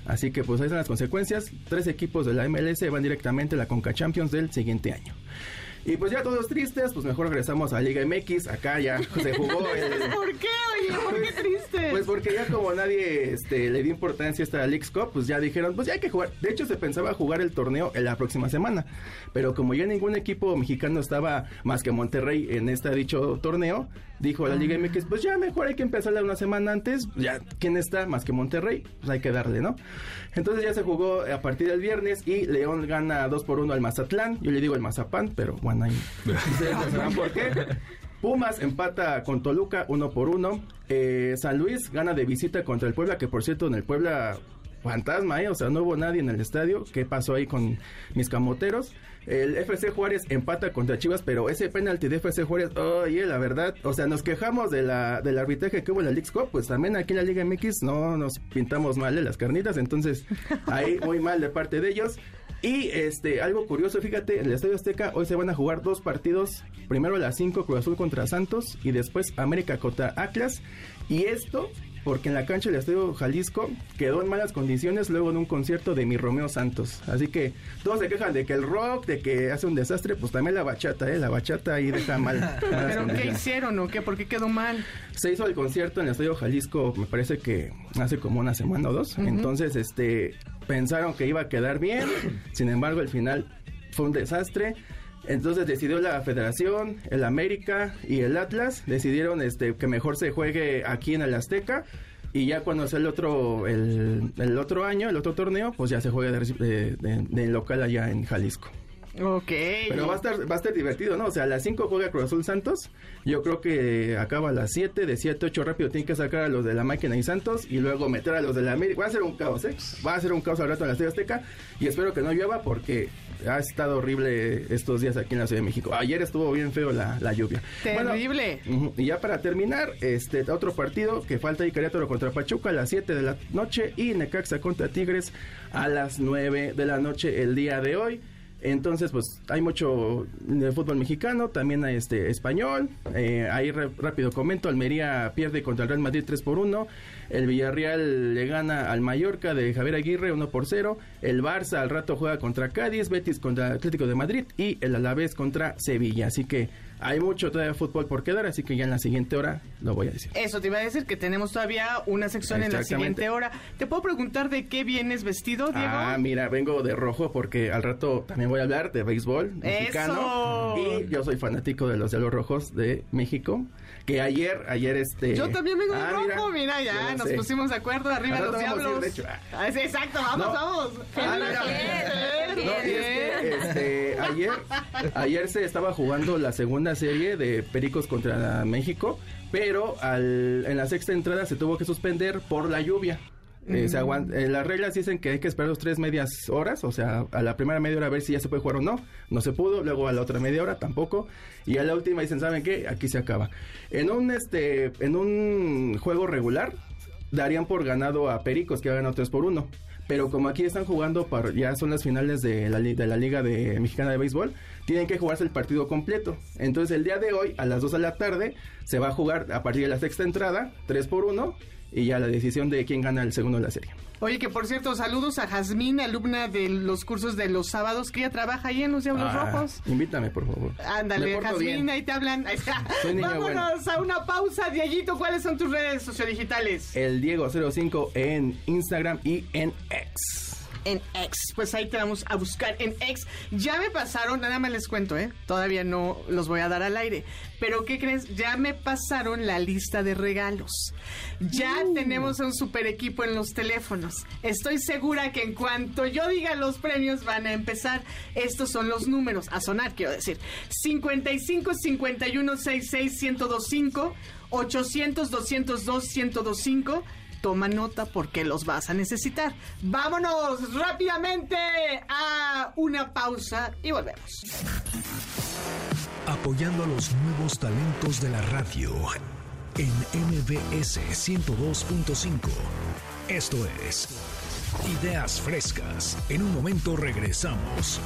Así que pues ahí están las consecuencias. Tres equipos de la MLS van directamente a la Conca Champions del siguiente año. Y pues ya todos tristes, pues mejor regresamos a Liga MX. Acá ya se jugó el. ¿Por qué, oye? ¿Por qué triste? Pues porque ya como nadie este, le dio importancia a esta Leagues Cup, pues ya dijeron, pues ya hay que jugar. De hecho, se pensaba jugar el torneo en la próxima semana. Pero como ya ningún equipo mexicano estaba más que Monterrey en este dicho torneo, dijo la Liga MX, pues ya mejor hay que empezarla una semana antes. Ya, ¿quién está más que Monterrey? Pues hay que darle, ¿no? Entonces ya se jugó a partir del viernes y León gana 2 por 1 al Mazatlán. Yo le digo el Mazapán, pero bueno, ahí por qué. Pumas empata con Toluca 1 por 1. Eh, San Luis gana de visita contra el Puebla, que por cierto en el Puebla fantasma, ¿eh? o sea, no hubo nadie en el estadio. ¿Qué pasó ahí con mis camoteros? El FC Juárez empata contra Chivas, pero ese penalti de FC Juárez, oye, la verdad, o sea, nos quejamos de la, del arbitraje que hubo en la League Cup, pues también aquí en la Liga MX no nos pintamos mal de las carnitas, entonces ahí muy mal de parte de ellos. Y este, algo curioso, fíjate, en el Estadio Azteca hoy se van a jugar dos partidos. Primero a las 5 Cruz Azul contra Santos y después América contra Atlas. Y esto porque en la cancha del Estadio Jalisco quedó en malas condiciones luego de un concierto de mi Romeo Santos. Así que todos se quejan de que el rock, de que hace un desastre, pues también la bachata, ¿eh? La bachata ahí deja mal. ¿Pero qué hicieron o qué? ¿Por qué quedó mal? Se hizo el concierto en el Estadio Jalisco, me parece que hace como una semana o dos. Entonces, este, pensaron que iba a quedar bien, sin embargo, al final fue un desastre. Entonces decidió la Federación, el América y el Atlas, decidieron este que mejor se juegue aquí en el Azteca y ya cuando sea el otro el, el otro año, el otro torneo, pues ya se juega de, de local allá en Jalisco. Ok. Pero va a estar, va a estar divertido, ¿no? O sea, a las 5 juega Cruz Azul Santos. Yo creo que acaba a las 7, de 7 8 rápido tiene que sacar a los de la máquina y Santos y luego meter a los de la América. Va a ser un caos, ¿eh? Va a ser un caos al rato en la Azteca y espero que no llueva porque ha estado horrible estos días aquí en la Ciudad de México. Ayer estuvo bien feo la, la lluvia. Terrible. y ya para terminar, este otro partido que falta y Querétaro contra Pachuca a las 7 de la noche y Necaxa contra Tigres a las 9 de la noche el día de hoy. Entonces, pues hay mucho de fútbol mexicano, también hay este español. Eh, ahí rápido comento, Almería pierde contra el Real Madrid 3 por 1. El Villarreal le gana al Mallorca de Javier Aguirre 1 por 0. El Barça al rato juega contra Cádiz, Betis contra Atlético de Madrid y el Alavés contra Sevilla. Así que hay mucho todavía fútbol por quedar, así que ya en la siguiente hora lo voy a decir. Eso te iba a decir que tenemos todavía una sección en la siguiente hora. ¿Te puedo preguntar de qué vienes vestido, Diego? Ah, mira, vengo de rojo porque al rato también voy a hablar de béisbol mexicano. Y yo soy fanático de los los Rojos de México. Que ayer, ayer este. Yo también vengo de ah, rojo, mira, ya nos pusimos de acuerdo, arriba los diablos. Ah, exacto, vamos, vamos. Ah, no, y es que este, ayer, ayer se estaba jugando la segunda serie de Pericos contra México, pero al, en la sexta entrada se tuvo que suspender por la lluvia. Eh, se aguan- eh, las reglas dicen que hay que esperar los tres medias horas, o sea, a la primera media hora a ver si ya se puede jugar o no. No se pudo, luego a la otra media hora tampoco. Y a la última dicen, ¿saben qué? Aquí se acaba. En un, este, en un juego regular, darían por ganado a Pericos, que ha ganado 3 por 1. Pero como aquí están jugando, para, ya son las finales de la, de la Liga de, Mexicana de Béisbol, tienen que jugarse el partido completo. Entonces el día de hoy, a las 2 de la tarde, se va a jugar a partir de la sexta entrada, 3 por 1, y ya la decisión de quién gana el segundo de la serie. Oye, que por cierto, saludos a Jazmín, alumna de los cursos de los sábados, que ella trabaja ahí en los Diablos Ah, Rojos. Invítame, por favor. Ándale, Jazmín, ahí te hablan. Vámonos a una pausa, Diallito. ¿Cuáles son tus redes sociodigitales? El Diego05 en Instagram y en X. En X. Pues ahí te vamos a buscar en X. Ya me pasaron, nada más les cuento, ¿eh? Todavía no los voy a dar al aire. Pero ¿qué crees? Ya me pasaron la lista de regalos. Ya tenemos un super equipo en los teléfonos. Estoy segura que en cuanto yo diga los premios van a empezar. Estos son los números, a sonar quiero decir. 55 51 66 1025 800 202 1025 Toma nota porque los vas a necesitar. Vámonos rápidamente a una pausa y volvemos. Apoyando a los nuevos talentos de la radio en MBS 102.5. Esto es Ideas Frescas. En un momento regresamos.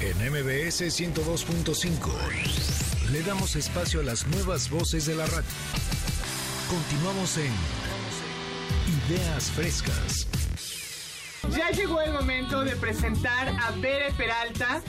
En MBS 102.5 le damos espacio a las nuevas voces de la radio. Continuamos en Ideas Frescas. Ya llegó el momento de presentar a Bere Peralta.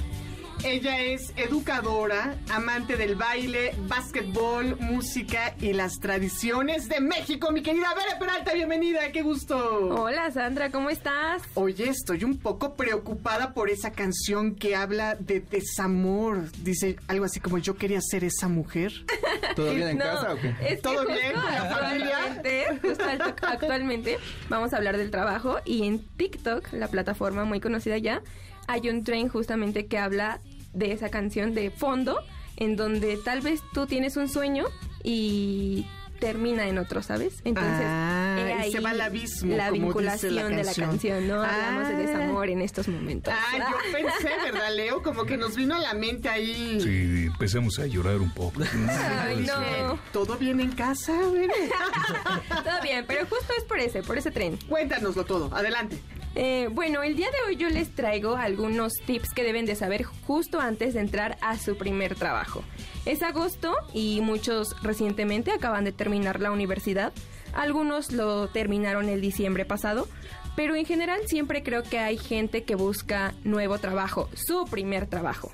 Ella es educadora, amante del baile, básquetbol, música y las tradiciones de México. Mi querida Bere Peralta, bienvenida, qué gusto. Hola Sandra, ¿cómo estás? Oye, estoy un poco preocupada por esa canción que habla de desamor. Dice algo así como yo quería ser esa mujer. ¿Todo bien en No, casa o qué? es que ¿Todo bien con la familia? actualmente, justo actu- actualmente vamos a hablar del trabajo y en TikTok, la plataforma muy conocida ya, hay un tren justamente que habla de esa canción de fondo, en donde tal vez tú tienes un sueño y termina en otro, ¿sabes? Entonces, Ah, ahí se va al abismo, La como dice vinculación la de la canción. ¿no? Hablamos de Ah. desamor en estos momentos. Ah, yo pensé, ¿verdad, Leo? Como que nos vino a la mente ahí. Sí, empezamos a llorar un poco. Ay, no. ¿Todo bien en casa? Todo bien, pero justo es por ese, por ese tren. Cuéntanoslo todo, adelante. Eh, bueno, el día de hoy yo les traigo algunos tips que deben de saber justo antes de entrar a su primer trabajo. Es agosto y muchos recientemente acaban de terminar la universidad. Algunos lo terminaron el diciembre pasado, pero en general siempre creo que hay gente que busca nuevo trabajo, su primer trabajo.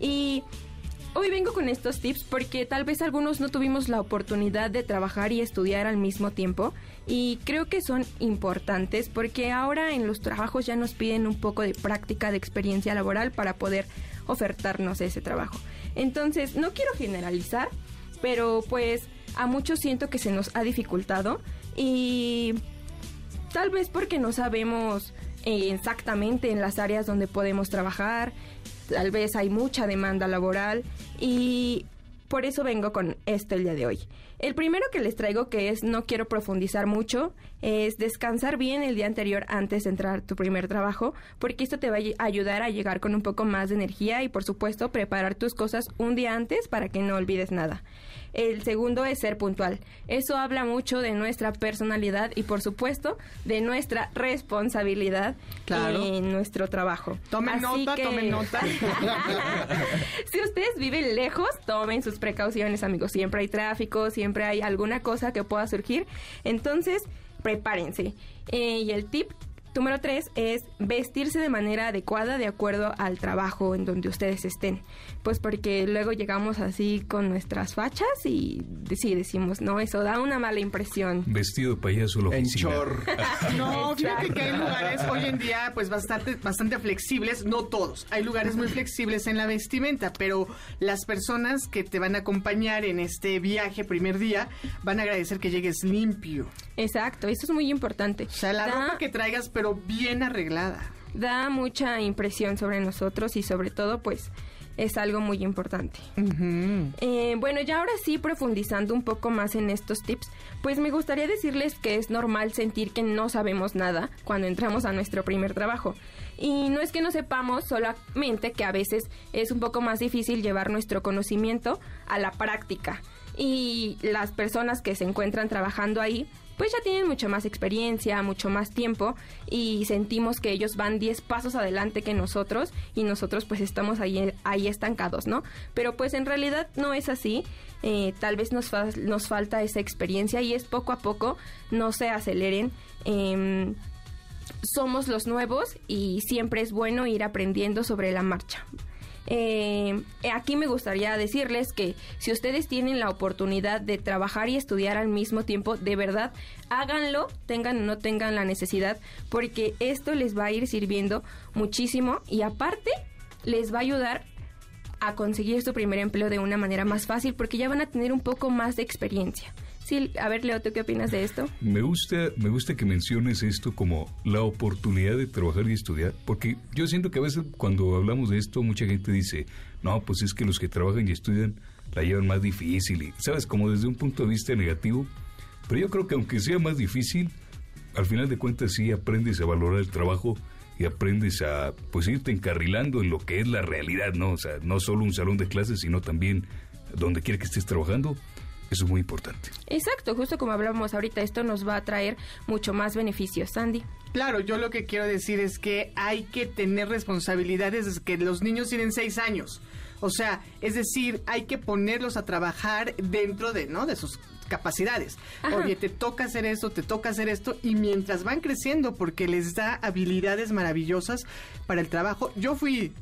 Y Hoy vengo con estos tips porque tal vez algunos no tuvimos la oportunidad de trabajar y estudiar al mismo tiempo y creo que son importantes porque ahora en los trabajos ya nos piden un poco de práctica de experiencia laboral para poder ofertarnos ese trabajo. Entonces, no quiero generalizar, pero pues a muchos siento que se nos ha dificultado y tal vez porque no sabemos eh, exactamente en las áreas donde podemos trabajar, tal vez hay mucha demanda laboral y por eso vengo con esto el día de hoy. El primero que les traigo, que es no quiero profundizar mucho, es descansar bien el día anterior antes de entrar tu primer trabajo, porque esto te va a ayudar a llegar con un poco más de energía y por supuesto preparar tus cosas un día antes para que no olvides nada. El segundo es ser puntual. Eso habla mucho de nuestra personalidad y por supuesto de nuestra responsabilidad Claro. en nuestro trabajo. Tomen Así nota, que- tomen nota. si ustedes viven lejos, tomen sus precauciones, amigos. Siempre hay tráfico, siempre hay alguna cosa que pueda surgir. Entonces, prepárense. Eh, y el tip número tres es vestirse de manera adecuada de acuerdo al trabajo en donde ustedes estén. Pues porque luego llegamos así con nuestras fachas y sí decimos, no, eso da una mala impresión. Vestido de payaso oficina. chor. No, fíjate que hay lugares hoy en día pues bastante, bastante flexibles, no todos, hay lugares muy flexibles en la vestimenta, pero las personas que te van a acompañar en este viaje primer día van a agradecer que llegues limpio. Exacto, eso es muy importante. O sea, la Da- ropa que traigas pero bien arreglada. da mucha impresión sobre nosotros y sobre todo pues es algo muy importante. Eh, bueno, ya ahora sí, profundizando un poco más en estos tips, pues me gustaría decirles que es normal sentir que no sabemos nada cuando entramos a nuestro primer trabajo. Y no es que no sepamos, solamente que a veces es un poco más difícil llevar nuestro conocimiento a la práctica. Y las personas que se encuentran trabajando ahí pues ya tienen mucha más experiencia, mucho más tiempo y sentimos que ellos van 10 pasos adelante que nosotros y nosotros pues estamos ahí, ahí estancados, ¿no? Pero pues en realidad no es así, eh, tal vez nos, nos falta esa experiencia y es poco a poco, no se aceleren. Em, somos los nuevos y siempre es bueno ir aprendiendo sobre la marcha. Eh, aquí me gustaría decirles que si ustedes tienen la oportunidad de trabajar y estudiar al mismo tiempo, de verdad, háganlo, tengan o no tengan la necesidad, porque esto les va a ir sirviendo muchísimo y aparte les va a ayudar a conseguir su primer empleo de una manera más fácil porque ya van a tener un poco más de experiencia. A ver, Leo, ¿tú qué opinas de esto? Me gusta, me gusta que menciones esto como la oportunidad de trabajar y estudiar, porque yo siento que a veces cuando hablamos de esto, mucha gente dice, no, pues es que los que trabajan y estudian la llevan más difícil, y, ¿sabes? Como desde un punto de vista negativo. Pero yo creo que aunque sea más difícil, al final de cuentas sí aprendes a valorar el trabajo y aprendes a pues irte encarrilando en lo que es la realidad, ¿no? O sea, no solo un salón de clases, sino también donde quiera que estés trabajando eso es muy importante. Exacto, justo como hablábamos ahorita, esto nos va a traer mucho más beneficios, Sandy. Claro, yo lo que quiero decir es que hay que tener responsabilidades desde que los niños tienen seis años. O sea, es decir, hay que ponerlos a trabajar dentro de, ¿no? De sus capacidades. Oye, te toca hacer esto, te toca hacer esto, y mientras van creciendo, porque les da habilidades maravillosas para el trabajo. Yo fui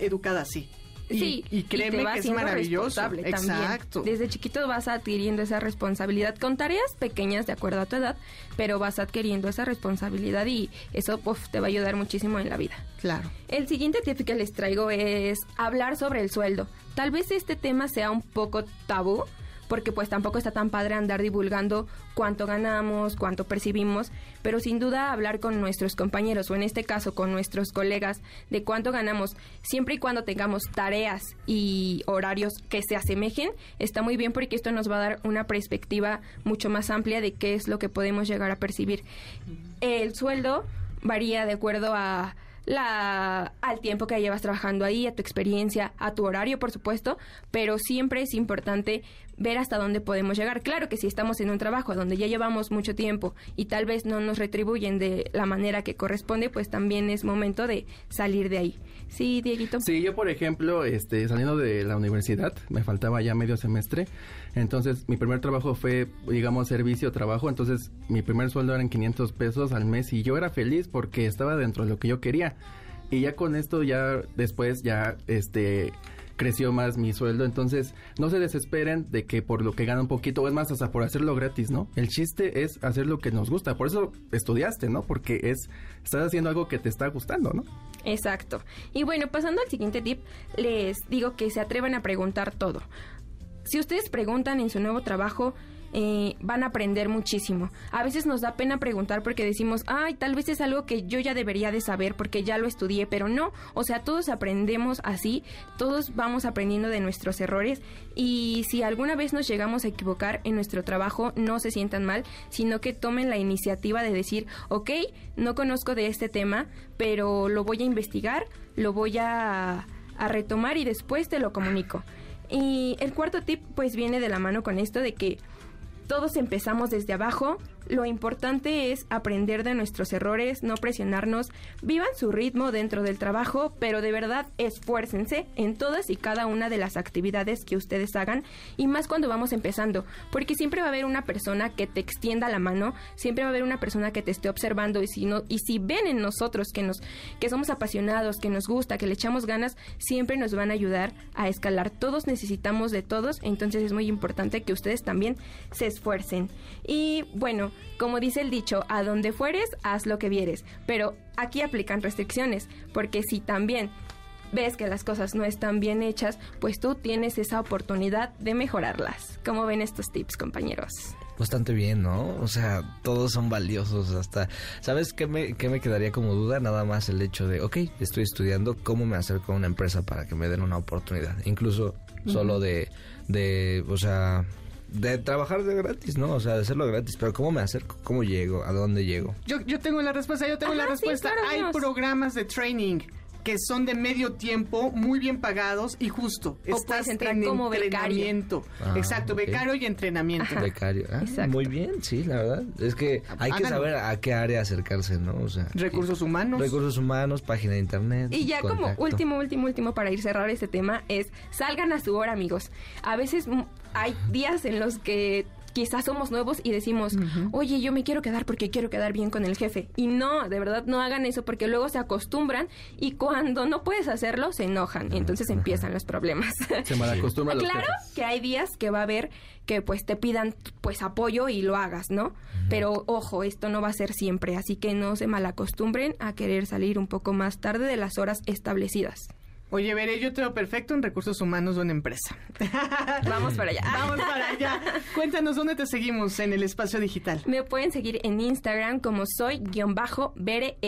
educada así. Sí, y, créeme que es maravilloso. Exacto. Desde chiquito vas adquiriendo esa responsabilidad con tareas pequeñas de acuerdo a tu edad, pero vas adquiriendo esa responsabilidad y eso te va a ayudar muchísimo en la vida. Claro. El siguiente tip que les traigo es hablar sobre el sueldo. Tal vez este tema sea un poco tabú, porque pues tampoco está tan padre andar divulgando cuánto ganamos, cuánto percibimos, pero sin duda hablar con nuestros compañeros o en este caso con nuestros colegas de cuánto ganamos, siempre y cuando tengamos tareas y horarios que se asemejen, está muy bien porque esto nos va a dar una perspectiva mucho más amplia de qué es lo que podemos llegar a percibir. El sueldo varía de acuerdo a la, al tiempo que llevas trabajando ahí, a tu experiencia, a tu horario, por supuesto, pero siempre es importante ver hasta dónde podemos llegar. Claro que si estamos en un trabajo donde ya llevamos mucho tiempo y tal vez no nos retribuyen de la manera que corresponde, pues también es momento de salir de ahí. Sí, Dieguito. Sí, yo por ejemplo, este, saliendo de la universidad, me faltaba ya medio semestre, entonces mi primer trabajo fue, digamos, servicio, trabajo, entonces mi primer sueldo eran 500 pesos al mes y yo era feliz porque estaba dentro de lo que yo quería. Y ya con esto, ya después, ya, este creció más mi sueldo. Entonces, no se desesperen de que por lo que gana un poquito, o es más, hasta por hacerlo gratis, ¿no? El chiste es hacer lo que nos gusta. Por eso estudiaste, ¿no? Porque es, estás haciendo algo que te está gustando, ¿no? Exacto. Y bueno, pasando al siguiente tip, les digo que se atrevan a preguntar todo. Si ustedes preguntan en su nuevo trabajo, eh, van a aprender muchísimo. A veces nos da pena preguntar porque decimos, ay, tal vez es algo que yo ya debería de saber porque ya lo estudié, pero no, o sea, todos aprendemos así, todos vamos aprendiendo de nuestros errores y si alguna vez nos llegamos a equivocar en nuestro trabajo, no se sientan mal, sino que tomen la iniciativa de decir, ok, no conozco de este tema, pero lo voy a investigar, lo voy a, a retomar y después te lo comunico. Y el cuarto tip pues viene de la mano con esto de que todos empezamos desde abajo. Lo importante es aprender de nuestros errores, no presionarnos, vivan su ritmo dentro del trabajo, pero de verdad esfuércense en todas y cada una de las actividades que ustedes hagan y más cuando vamos empezando, porque siempre va a haber una persona que te extienda la mano, siempre va a haber una persona que te esté observando y si no y si ven en nosotros que nos que somos apasionados, que nos gusta, que le echamos ganas, siempre nos van a ayudar a escalar. Todos necesitamos de todos, entonces es muy importante que ustedes también se esfuercen. Y bueno, como dice el dicho, a donde fueres, haz lo que vieres. Pero aquí aplican restricciones, porque si también ves que las cosas no están bien hechas, pues tú tienes esa oportunidad de mejorarlas. ¿Cómo ven estos tips, compañeros? bastante bien, ¿no? O sea, todos son valiosos hasta... ¿Sabes qué me, qué me quedaría como duda? Nada más el hecho de, ok, estoy estudiando, ¿cómo me acerco a una empresa para que me den una oportunidad? Incluso solo de, de, o sea, de trabajar de gratis, ¿no? O sea, de hacerlo gratis, pero ¿cómo me acerco? ¿Cómo llego? ¿A dónde llego? Yo, yo tengo la respuesta, yo tengo la sí, respuesta. claro, Hay programas de training que son de medio tiempo, muy bien pagados y justo O estás puedes entrar en como becario. entrenamiento. Ah, Exacto, becario y entrenamiento. Ajá. Becario. Ah, Exacto. muy bien, sí, la verdad. Es que hay que saber a qué área acercarse, ¿no? O sea, Recursos humanos. recursos humanos, página de internet. Y ya como último, último, último para ir cerrar este tema es salgan a su hora, amigos. A veces hay días en los que quizás somos nuevos y decimos, oye, yo me quiero quedar porque quiero quedar bien con el jefe. Y no, de verdad no hagan eso porque luego se acostumbran y cuando no puedes hacerlo se enojan. Y entonces empiezan los problemas. Se malacostumbra a los Claro jefes. que hay días que va a haber que pues te pidan pues apoyo y lo hagas, ¿no? Pero ojo, esto no va a ser siempre, así que no se malacostumbren a querer salir un poco más tarde de las horas establecidas. Oye, veré, yo te veo perfecto en recursos humanos de una empresa. Vamos para allá. Vamos para allá. Cuéntanos dónde te seguimos en el espacio digital. Me pueden seguir en Instagram como soy-bere.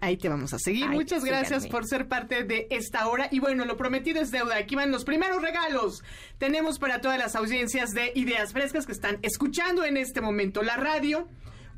Ahí te vamos a seguir. Ay, Muchas gracias síganme. por ser parte de esta hora. Y bueno, lo prometido es deuda. Aquí van los primeros regalos. Tenemos para todas las audiencias de Ideas Frescas que están escuchando en este momento la radio.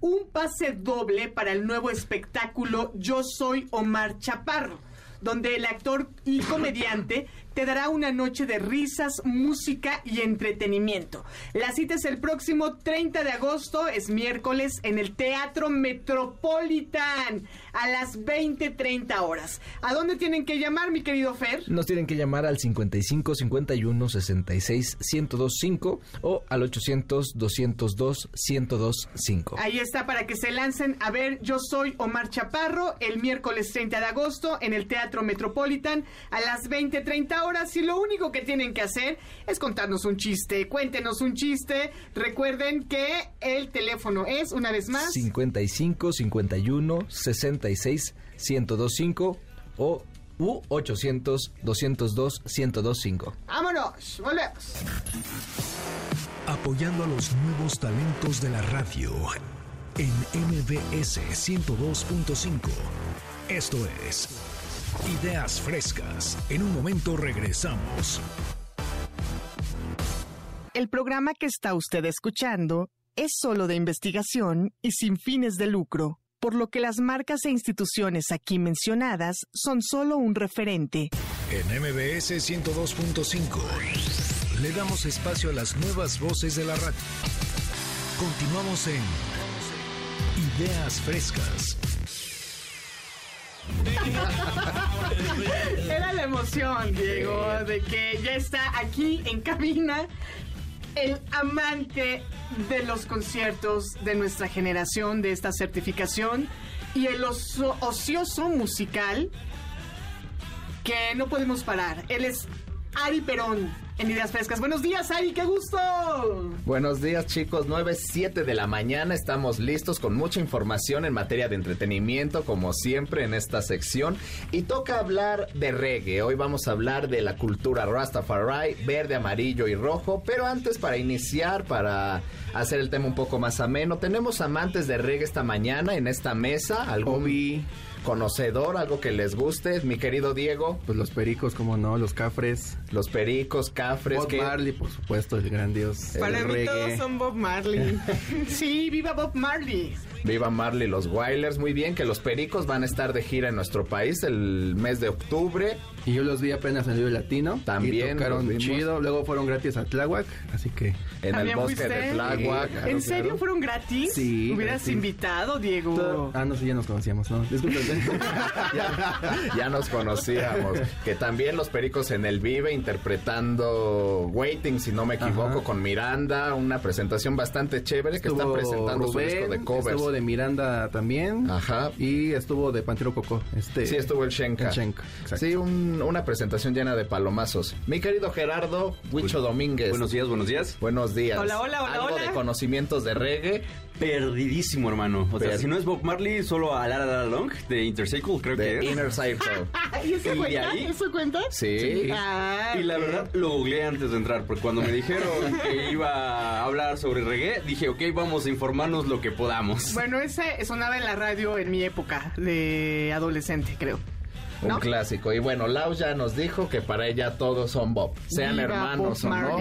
Un pase doble para el nuevo espectáculo Yo Soy Omar Chaparro, donde el actor y comediante te dará una noche de risas, música y entretenimiento. La cita es el próximo 30 de agosto, es miércoles, en el Teatro Metropolitan, a las 20.30 horas. ¿A dónde tienen que llamar, mi querido Fer? Nos tienen que llamar al 55 51 66 1025 o al 800 202 1025. Ahí está para que se lancen a ver Yo Soy Omar Chaparro el miércoles 30 de agosto en el Teatro Metropolitan a las 20.30 horas y lo único que tienen que hacer es contarnos un chiste. Cuéntenos un chiste. Recuerden que el teléfono es, una vez más, 55 51 66 1025 o u 800 202 1025. ¡Vámonos! ¡Volvemos! Apoyando a los nuevos talentos de la radio en MBS 102.5. Esto es Ideas Frescas. En un momento regresamos. El programa que está usted escuchando es solo de investigación y sin fines de lucro, por lo que las marcas e instituciones aquí mencionadas son solo un referente. En MBS 102.5 le damos espacio a las nuevas voces de la radio. Continuamos en Ideas Frescas. Era la emoción, Diego, de que ya está aquí en cabina el amante de los conciertos de nuestra generación, de esta certificación, y el oso- ocioso musical que no podemos parar. Él es Ari Perón en Ideas Frescas. Buenos días, Ari, qué gusto. Buenos días chicos, 9, 7 de la mañana, estamos listos con mucha información en materia de entretenimiento como siempre en esta sección y toca hablar de reggae, hoy vamos a hablar de la cultura Rastafari, verde, amarillo y rojo, pero antes para iniciar, para hacer el tema un poco más ameno, tenemos amantes de reggae esta mañana en esta mesa, algún Obi. Conocedor, algo que les guste, mi querido Diego, Pues los pericos, como no, los cafres. los pericos, cafres, Bob que... Marley, por supuesto, el gran dios. Para mí reggae. todos son Bob Marley. sí, viva Bob Marley. Viva Marley, los Wailers. Muy bien, que los Pericos van a estar de gira en nuestro país el mes de octubre. Y yo los vi apenas en el Vive Latino. También Y tocaron chido. Luego fueron gratis a Tláhuac. Así que. En el ¿También bosque fuiste? de Tláhuac. Claro, ¿En serio claro. fueron gratis? Sí, Hubieras gratis. invitado, Diego. todo- Ah, no sé, ya nos conocíamos, ¿no? Ya, ya nos conocíamos. Que también los Pericos en el Vive interpretando Waiting, si no me equivoco, Ajá. con Miranda. Una presentación bastante chévere que están presentando su disco de covers. De Miranda también. Ajá. Y estuvo de Pantero Coco. Este, Sí, estuvo el Shenka. El Shenka. Sí, un- una presentación llena de palomazos. Mi querido Gerardo Huicho Domínguez. Buenos días, buenos días. Buenos días. Hola, hola, hola, Algo hola. de conocimientos de reggae. Perdidísimo, hermano. O sea, Pero- si no es Bob Marley, solo a La La La Long de Intercycle, creo que es. Inner Circle. ¿Y eso Y cuenta? ahí- ¿Eso cuenta? Sí. Ah, Y la verdad lo googleé antes de entrar, porque cuando me dijeron que iba a hablar sobre reggae, dije, ok, vamos a informarnos lo que podamos. Bueno, ese sonaba en la radio en mi época de adolescente, creo. Un ¿No? clásico. Y bueno, Lau ya nos dijo que para ella todos son Bob, sean hermanos Bob o no.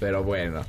Pero bueno.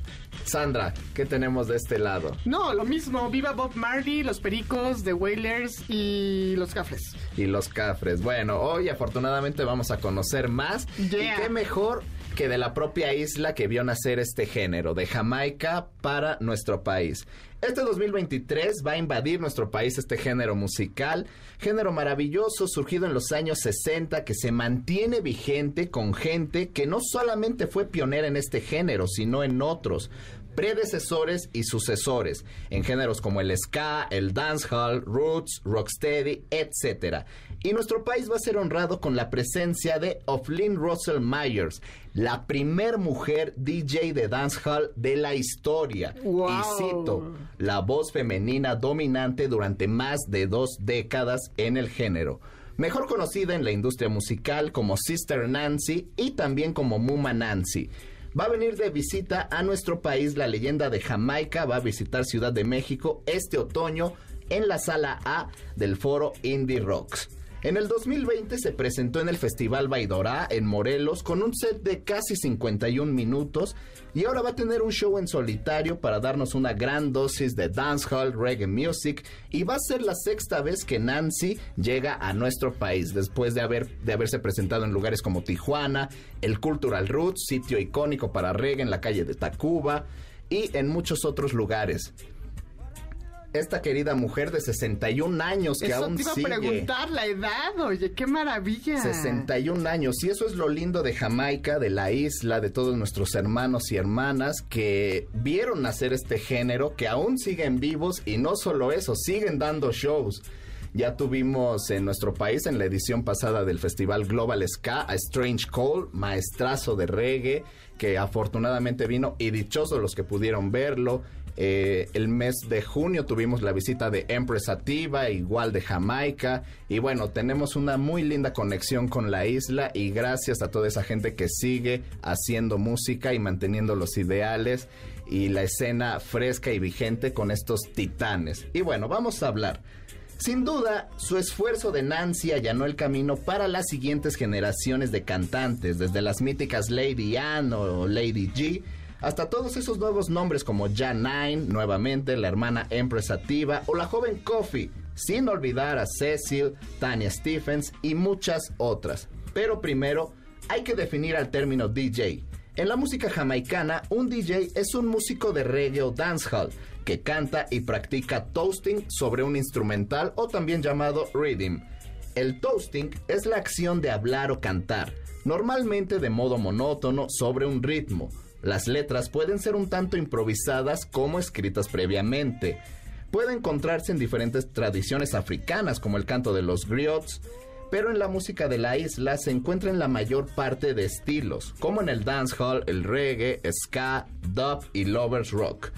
Sandra, ¿qué tenemos de este lado? No, lo mismo. Viva Bob Marley, los Pericos, The Wailers y los Cafres. Y los cafres. Bueno, hoy afortunadamente vamos a conocer más. Yeah. Y qué mejor que de la propia isla que vio nacer este género, de Jamaica para nuestro país. Este 2023 va a invadir nuestro país este género musical, género maravilloso surgido en los años 60 que se mantiene vigente con gente que no solamente fue pionera en este género, sino en otros predecesores y sucesores en géneros como el ska, el dancehall, roots, rocksteady, etc. Y nuestro país va a ser honrado con la presencia de Oflyn Russell Myers, la primer mujer DJ de dancehall de la historia. Wow. Y cito, la voz femenina dominante durante más de dos décadas en el género. Mejor conocida en la industria musical como Sister Nancy y también como Muma Nancy. Va a venir de visita a nuestro país la leyenda de Jamaica, va a visitar Ciudad de México este otoño en la sala A del foro Indie Rocks. En el 2020 se presentó en el Festival Baidorá en Morelos con un set de casi 51 minutos y ahora va a tener un show en solitario para darnos una gran dosis de dancehall, reggae music y va a ser la sexta vez que Nancy llega a nuestro país después de, haber, de haberse presentado en lugares como Tijuana, el Cultural Roots, sitio icónico para reggae en la calle de Tacuba y en muchos otros lugares. Esta querida mujer de 61 años que Eso aún te iba sigue. a preguntar la edad, oye, qué maravilla. 61 años. Y eso es lo lindo de Jamaica, de la isla, de todos nuestros hermanos y hermanas que vieron nacer este género, que aún siguen vivos y no solo eso, siguen dando shows. Ya tuvimos en nuestro país, en la edición pasada del Festival Global Ska, a Strange Cole, maestrazo de reggae, que afortunadamente vino y dichosos los que pudieron verlo. Eh, el mes de junio tuvimos la visita de Empress Sativa, igual de Jamaica. Y bueno, tenemos una muy linda conexión con la isla y gracias a toda esa gente que sigue haciendo música y manteniendo los ideales y la escena fresca y vigente con estos titanes. Y bueno, vamos a hablar. Sin duda, su esfuerzo de Nancy allanó el camino para las siguientes generaciones de cantantes, desde las míticas Lady Anne o Lady G, hasta todos esos nuevos nombres como Jan Nine, nuevamente la hermana Empress Sativa o la joven Coffee, sin olvidar a Cecil, Tanya Stephens y muchas otras. Pero primero, hay que definir al término DJ. En la música jamaicana, un DJ es un músico de reggae o dancehall que canta y practica toasting sobre un instrumental o también llamado rhythm. El toasting es la acción de hablar o cantar, normalmente de modo monótono sobre un ritmo. Las letras pueden ser un tanto improvisadas como escritas previamente. Puede encontrarse en diferentes tradiciones africanas como el canto de los griots, pero en la música de la isla se encuentra en la mayor parte de estilos, como en el dancehall, el reggae, ska, dub y lovers rock.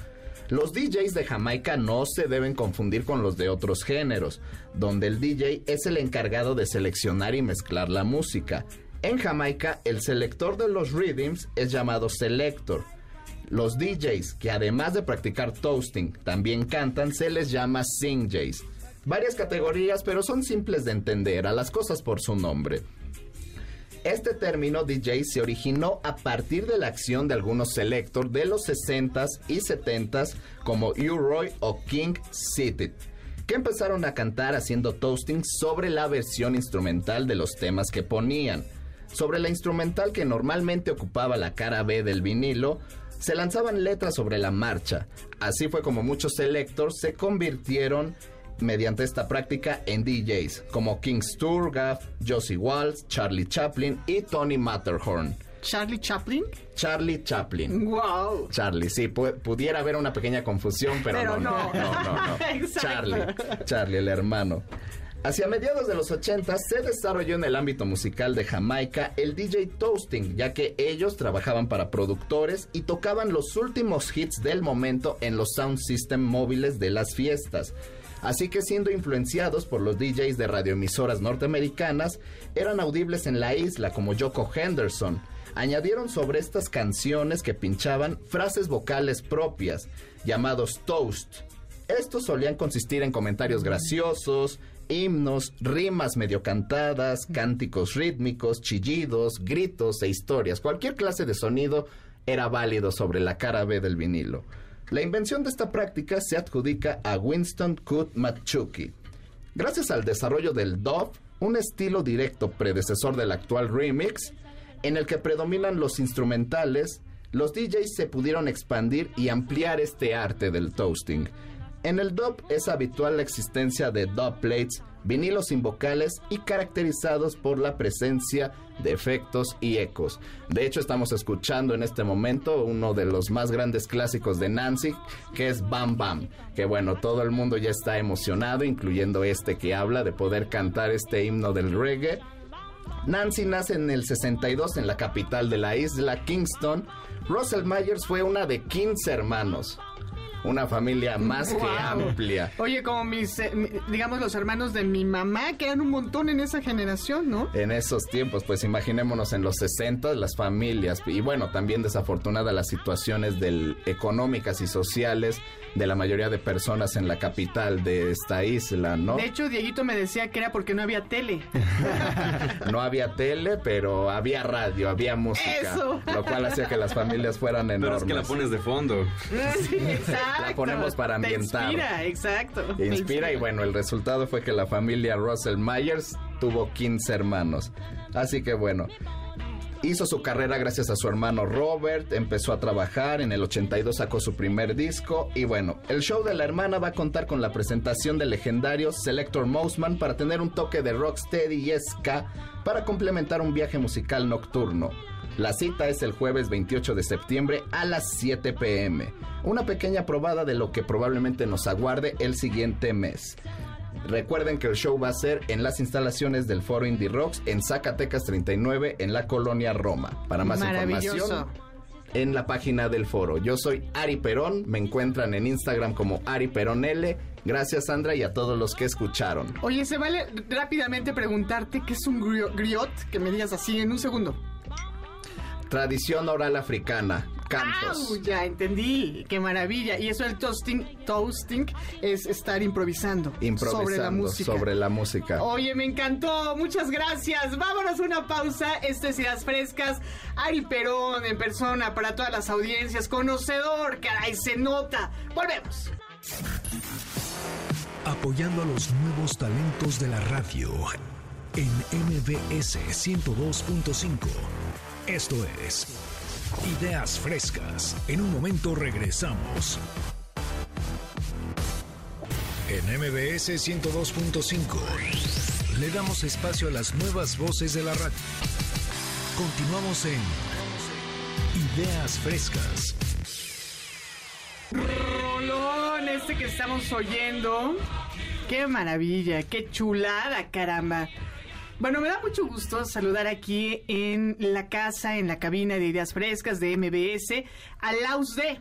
Los DJs de Jamaica no se deben confundir con los de otros géneros, donde el DJ es el encargado de seleccionar y mezclar la música. En Jamaica, el selector de los rhythms es llamado selector. Los DJs, que además de practicar toasting, también cantan, se les llama singjays. Varias categorías, pero son simples de entender, a las cosas por su nombre. Este término DJ se originó a partir de la acción de algunos selector de los 60s y 70s como U-Roy o King City, que empezaron a cantar haciendo toasting sobre la versión instrumental de los temas que ponían. Sobre la instrumental que normalmente ocupaba la cara B del vinilo, se lanzaban letras sobre la marcha. Así fue como muchos selectors se convirtieron mediante esta práctica en DJs, como King Sturgaff, Josie Walsh, Charlie Chaplin y Tony Matterhorn. ¿Charlie Chaplin? Charlie Chaplin. ¡Wow! Charlie, sí, pu- pudiera haber una pequeña confusión, pero, Pero no, no, no. no, no. Charlie, Charlie, el hermano. Hacia mediados de los 80 se desarrolló en el ámbito musical de Jamaica el DJ Toasting, ya que ellos trabajaban para productores y tocaban los últimos hits del momento en los sound system móviles de las fiestas. Así que siendo influenciados por los DJs de radioemisoras norteamericanas, eran audibles en la isla como Yoko Henderson. Añadieron sobre estas canciones que pinchaban frases vocales propias, llamados toast. Estos solían consistir en comentarios graciosos, himnos, rimas medio cantadas, cánticos rítmicos, chillidos, gritos e historias. Cualquier clase de sonido era válido sobre la cara B del vinilo. La invención de esta práctica se adjudica a Winston Kut Machuki. Gracias al desarrollo del dub, un estilo directo predecesor del actual remix, en el que predominan los instrumentales, los DJs se pudieron expandir y ampliar este arte del toasting. En el dub es habitual la existencia de dub plates, vinilos sin vocales y caracterizados por la presencia de efectos y ecos. De hecho, estamos escuchando en este momento uno de los más grandes clásicos de Nancy, que es Bam Bam. Que bueno, todo el mundo ya está emocionado, incluyendo este que habla de poder cantar este himno del reggae. Nancy nace en el 62 en la capital de la isla, Kingston. Russell Myers fue una de 15 hermanos una familia más que amplia. Oye, como mis, eh, digamos, los hermanos de mi mamá, que eran un montón en esa generación, ¿no? En esos tiempos, pues imaginémonos en los 60 las familias y bueno, también desafortunada las situaciones del, económicas y sociales de la mayoría de personas en la capital de esta isla, ¿no? De hecho, Dieguito me decía que era porque no había tele. no había tele, pero había radio, había música. Eso. Lo cual hacía que las familias fueran enormes. Pero es que la pones de fondo. Sí, exacto. La ponemos para ambientar. Te inspira, exacto. Inspira, inspira y bueno, el resultado fue que la familia Russell Myers tuvo 15 hermanos. Así que bueno, Hizo su carrera gracias a su hermano Robert, empezó a trabajar, en el 82 sacó su primer disco y bueno, el show de la hermana va a contar con la presentación del legendario Selector Mouseman para tener un toque de rocksteady y ska para complementar un viaje musical nocturno. La cita es el jueves 28 de septiembre a las 7 pm. Una pequeña probada de lo que probablemente nos aguarde el siguiente mes. Recuerden que el show va a ser en las instalaciones del Foro Indie Rocks en Zacatecas 39 en la colonia Roma. Para más información en la página del foro. Yo soy Ari Perón, me encuentran en Instagram como Ari Perón L. Gracias Sandra y a todos los que escucharon. Oye, se vale rápidamente preguntarte qué es un griot, que me digas así en un segundo. Tradición oral africana. Cantos. ya entendí. Qué maravilla. Y eso del toasting, toasting es estar improvisando, improvisando sobre la música. Sobre la música. Oye, me encantó. Muchas gracias. Vámonos a una pausa. Esto es Ideas Frescas. Ari Perón en persona para todas las audiencias. Conocedor, caray, se nota. Volvemos. Apoyando a los nuevos talentos de la radio en MBS 102.5. Esto es Ideas Frescas. En un momento regresamos. En MBS 102.5 le damos espacio a las nuevas voces de la radio. Continuamos en Ideas Frescas. Rolón, este que estamos oyendo. Qué maravilla, qué chulada, caramba. Bueno, me da mucho gusto saludar aquí en la casa, en la cabina de ideas frescas de MBS, a Laus D.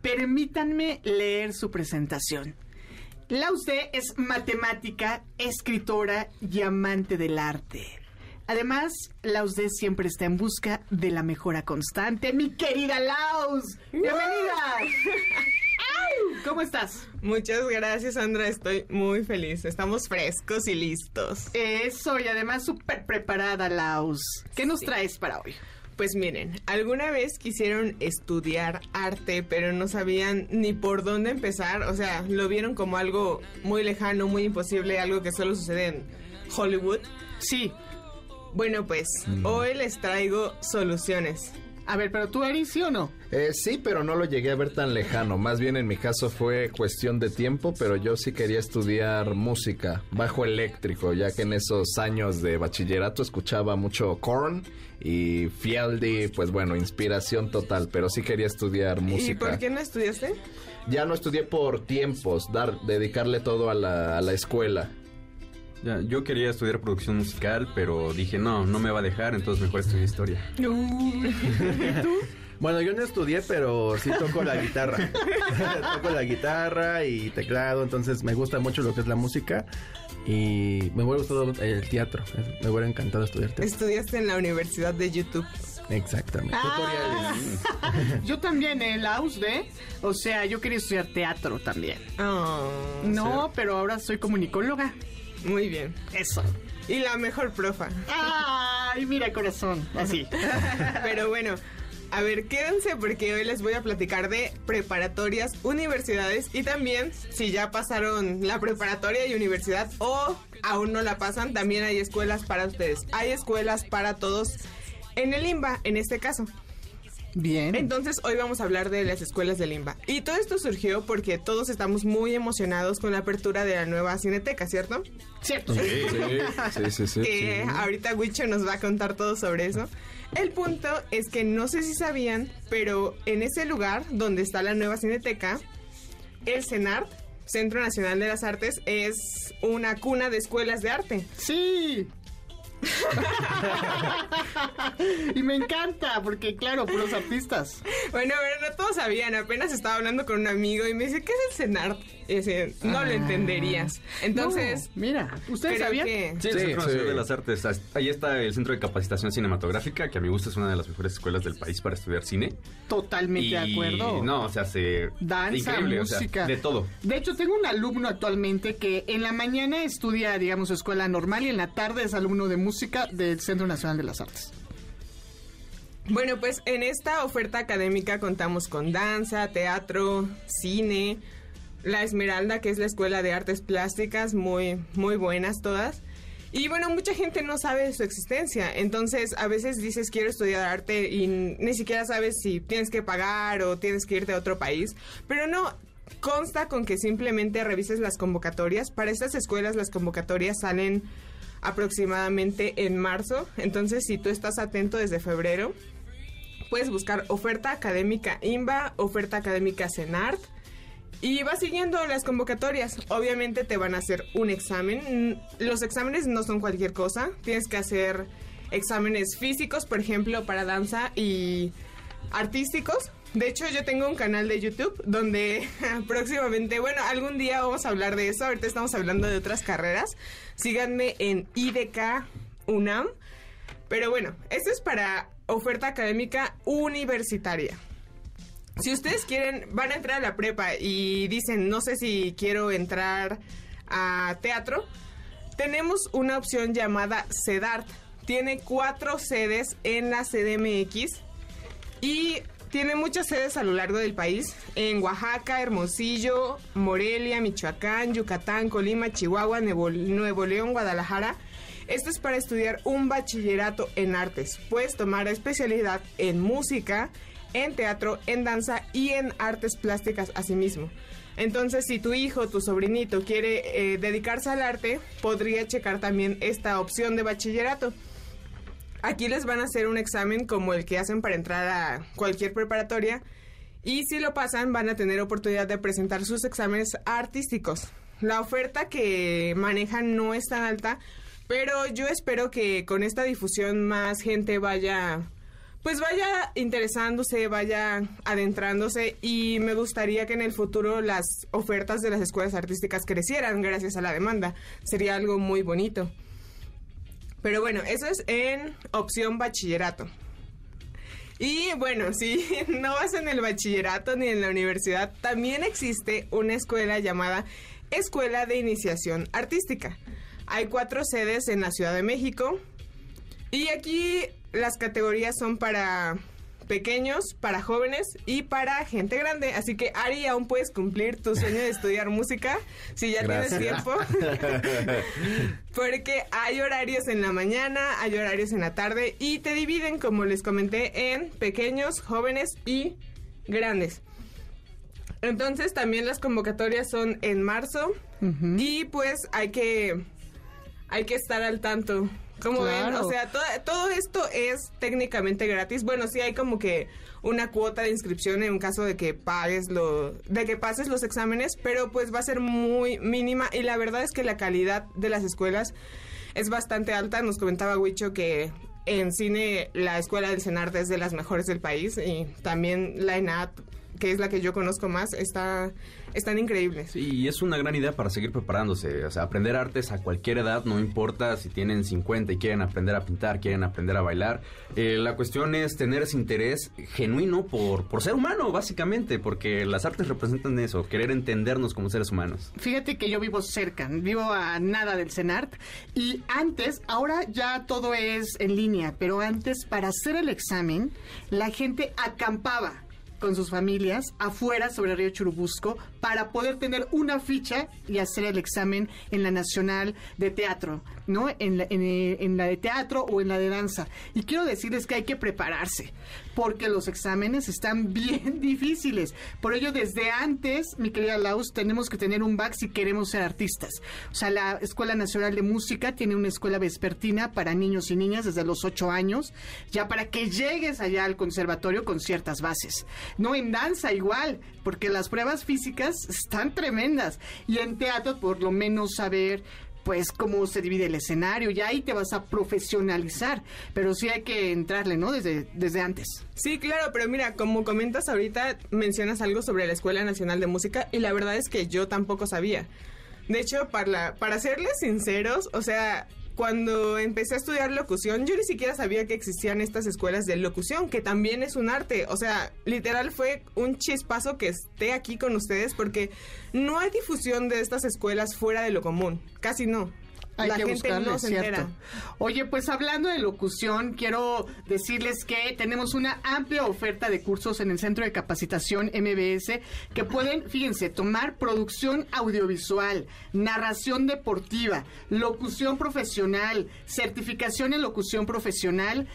Permítanme leer su presentación. Laus D es matemática, escritora y amante del arte. Además, Laus D siempre está en busca de la mejora constante. Mi querida Laus, bienvenida. ¿Cómo estás? Muchas gracias, Sandra. Estoy muy feliz. Estamos frescos y listos. Eso, y además súper preparada, Laus. ¿Qué nos traes para hoy? Pues miren, alguna vez quisieron estudiar arte, pero no sabían ni por dónde empezar. O sea, lo vieron como algo muy lejano, muy imposible, algo que solo sucede en Hollywood. Sí. Bueno, pues mm. hoy les traigo soluciones. A ver, pero tú eres sí o no? Eh, sí, pero no lo llegué a ver tan lejano. Más bien en mi caso fue cuestión de tiempo, pero yo sí quería estudiar música, bajo eléctrico, ya que en esos años de bachillerato escuchaba mucho Korn y Fieldy, pues bueno, inspiración total, pero sí quería estudiar música. ¿Y por qué no estudiaste? Ya no estudié por tiempos, dar, dedicarle todo a la, a la escuela. Ya, yo quería estudiar producción musical, pero dije, no, no me va a dejar, entonces mejor estudié historia. Bueno, yo no estudié, pero sí toco la guitarra. toco la guitarra y teclado, entonces me gusta mucho lo que es la música y me hubiera gustado el teatro. Me hubiera encantado estudiar teatro. Estudiaste en la Universidad de YouTube. Exactamente. Ah, yo también, el la USD. O sea, yo quería estudiar teatro también. Oh, No, pero ahora soy comunicóloga. Muy bien. Eso. Y la mejor profa. Ay, mira, corazón. Así. Pero bueno, a ver, quédense porque hoy les voy a platicar de preparatorias, universidades y también si ya pasaron la preparatoria y universidad o aún no la pasan, también hay escuelas para ustedes. Hay escuelas para todos en el IMBA, en este caso. Bien. Entonces hoy vamos a hablar de las escuelas del IMBA. Y todo esto surgió porque todos estamos muy emocionados con la apertura de la nueva cineteca, ¿cierto? Cierto. Sí, sí, sí, sí. que ahorita Wicho nos va a contar todo sobre eso. El punto es que no sé si sabían, pero en ese lugar donde está la nueva cineteca, el CENART, Centro Nacional de las Artes, es una cuna de escuelas de arte. Sí. y me encanta, porque claro, puros artistas. Bueno, pero no todos sabían, apenas estaba hablando con un amigo y me dice, ¿qué es el CENART? Y dice, no Ah. lo entenderías. Entonces, No, mira, ¿ustedes sabían? que... Sí, el Sí, Centro Nacional sí. de las Artes. Ahí está el Centro de Capacitación Cinematográfica, que a mi gusto es una de las mejores escuelas del país para estudiar cine. Totalmente de acuerdo. No, o sea, se... Danza, increíble, o sea, música. de todo. De hecho, tengo un alumno actualmente que en la mañana estudia, digamos, escuela normal y en la tarde es alumno de música del Centro Nacional de las Artes. Bueno, pues en esta oferta académica contamos con danza, teatro, cine, la Esmeralda, que es la Escuela de Artes Plásticas, muy, muy buenas todas. Y bueno, mucha gente no sabe su existencia, entonces a veces dices quiero estudiar arte y ni siquiera sabes si tienes que pagar o tienes que irte a otro país, pero no, consta con que simplemente revises las convocatorias. Para estas escuelas las convocatorias salen aproximadamente en marzo, entonces si tú estás atento desde febrero, puedes buscar oferta académica IMBA, oferta académica CENART y vas siguiendo las convocatorias. Obviamente te van a hacer un examen. Mm, Los exámenes no son cualquier cosa. Tienes que hacer exámenes físicos, por ejemplo, para danza y artísticos. De hecho, yo tengo un canal de YouTube donde próximamente, bueno, algún día vamos a hablar de eso. Ahorita estamos hablando de otras carreras. Síganme en IDK UNAM. Pero bueno, esto es para oferta académica universitaria. Si ustedes quieren, van a entrar a la prepa y dicen, no sé si quiero entrar a teatro, tenemos una opción llamada CEDART. Tiene cuatro sedes en la CDMX y tiene muchas sedes a lo largo del país, en Oaxaca, Hermosillo, Morelia, Michoacán, Yucatán, Colima, Chihuahua, Nuevo, Nuevo León, Guadalajara. Esto es para estudiar un bachillerato en artes. Puedes tomar especialidad en música, en teatro, en danza y en artes plásticas asimismo. Entonces, si tu hijo, tu sobrinito quiere eh, dedicarse al arte, podría checar también esta opción de bachillerato. Aquí les van a hacer un examen como el que hacen para entrar a cualquier preparatoria y si lo pasan van a tener oportunidad de presentar sus exámenes artísticos. La oferta que manejan no es tan alta, pero yo espero que con esta difusión más gente vaya pues vaya interesándose, vaya adentrándose y me gustaría que en el futuro las ofertas de las escuelas artísticas crecieran gracias a la demanda. Sería algo muy bonito. Pero bueno, eso es en opción bachillerato. Y bueno, si no vas en el bachillerato ni en la universidad, también existe una escuela llamada Escuela de Iniciación Artística. Hay cuatro sedes en la Ciudad de México. Y aquí las categorías son para pequeños, para jóvenes y para gente grande. Así que Ari, aún puedes cumplir tu sueño de estudiar música si ya Gracias. tienes tiempo. Porque hay horarios en la mañana, hay horarios en la tarde y te dividen, como les comenté, en pequeños, jóvenes y grandes. Entonces también las convocatorias son en marzo y pues hay que hay que estar al tanto Como ven, o sea, todo, todo esto es técnicamente gratis. Bueno, sí hay como que una cuota de inscripción en caso de que pagues lo, de que pases los exámenes, pero pues va a ser muy mínima y la verdad es que la calidad de las escuelas es bastante alta. Nos comentaba Huicho que en cine la escuela del CENART es de las mejores del país y también la ENAT, que es la que yo conozco más, está, están increíbles. Sí, y es una gran idea para seguir preparándose. O sea, aprender artes a cualquier edad, no importa si tienen 50 y quieren aprender a pintar, quieren aprender a bailar. Eh, la cuestión es tener ese interés genuino por, por ser humano, básicamente, porque las artes representan eso, querer entendernos como seres humanos. Fíjate que yo vivo cerca, vivo a nada del CENART y antes, ahora ya todo es en línea, pero antes para hacer el examen la gente acampaba con sus familias afuera sobre el río Churubusco para poder tener una ficha y hacer el examen en la Nacional de Teatro, ¿no? En la, en, eh, en la de teatro o en la de danza. Y quiero decirles que hay que prepararse, porque los exámenes están bien difíciles. Por ello, desde antes, mi querida Laus, tenemos que tener un back si queremos ser artistas. O sea, la Escuela Nacional de Música tiene una escuela vespertina para niños y niñas desde los 8 años, ya para que llegues allá al conservatorio con ciertas bases. No en danza igual, porque las pruebas físicas están tremendas. Y en teatro, por lo menos saber pues cómo se divide el escenario y ahí te vas a profesionalizar, pero sí hay que entrarle, ¿no? Desde, desde antes. Sí, claro, pero mira, como comentas ahorita, mencionas algo sobre la Escuela Nacional de Música y la verdad es que yo tampoco sabía. De hecho, para, para serles sinceros, o sea, cuando empecé a estudiar locución, yo ni siquiera sabía que existían estas escuelas de locución, que también es un arte. O sea, literal fue un chispazo que esté aquí con ustedes porque no hay difusión de estas escuelas fuera de lo común. Casi no. Hay la que gente buscarle, no se cierto. entera. Oye, pues hablando de locución, quiero decirles que tenemos una amplia oferta de cursos en el Centro de Capacitación MBS que pueden, fíjense, tomar producción audiovisual, narración deportiva, locución profesional, certificación en locución profesional.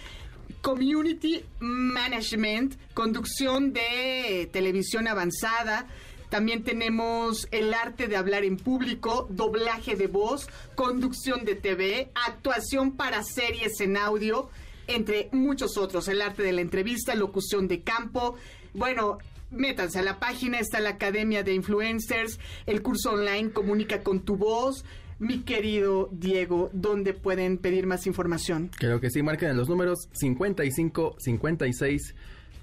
Community Management, conducción de televisión avanzada, también tenemos el arte de hablar en público, doblaje de voz, conducción de TV, actuación para series en audio, entre muchos otros. El arte de la entrevista, locución de campo. Bueno, métanse a la página, está la Academia de Influencers, el curso online Comunica con tu voz. Mi querido Diego, ¿dónde pueden pedir más información? Creo que sí, marquen los números 55 56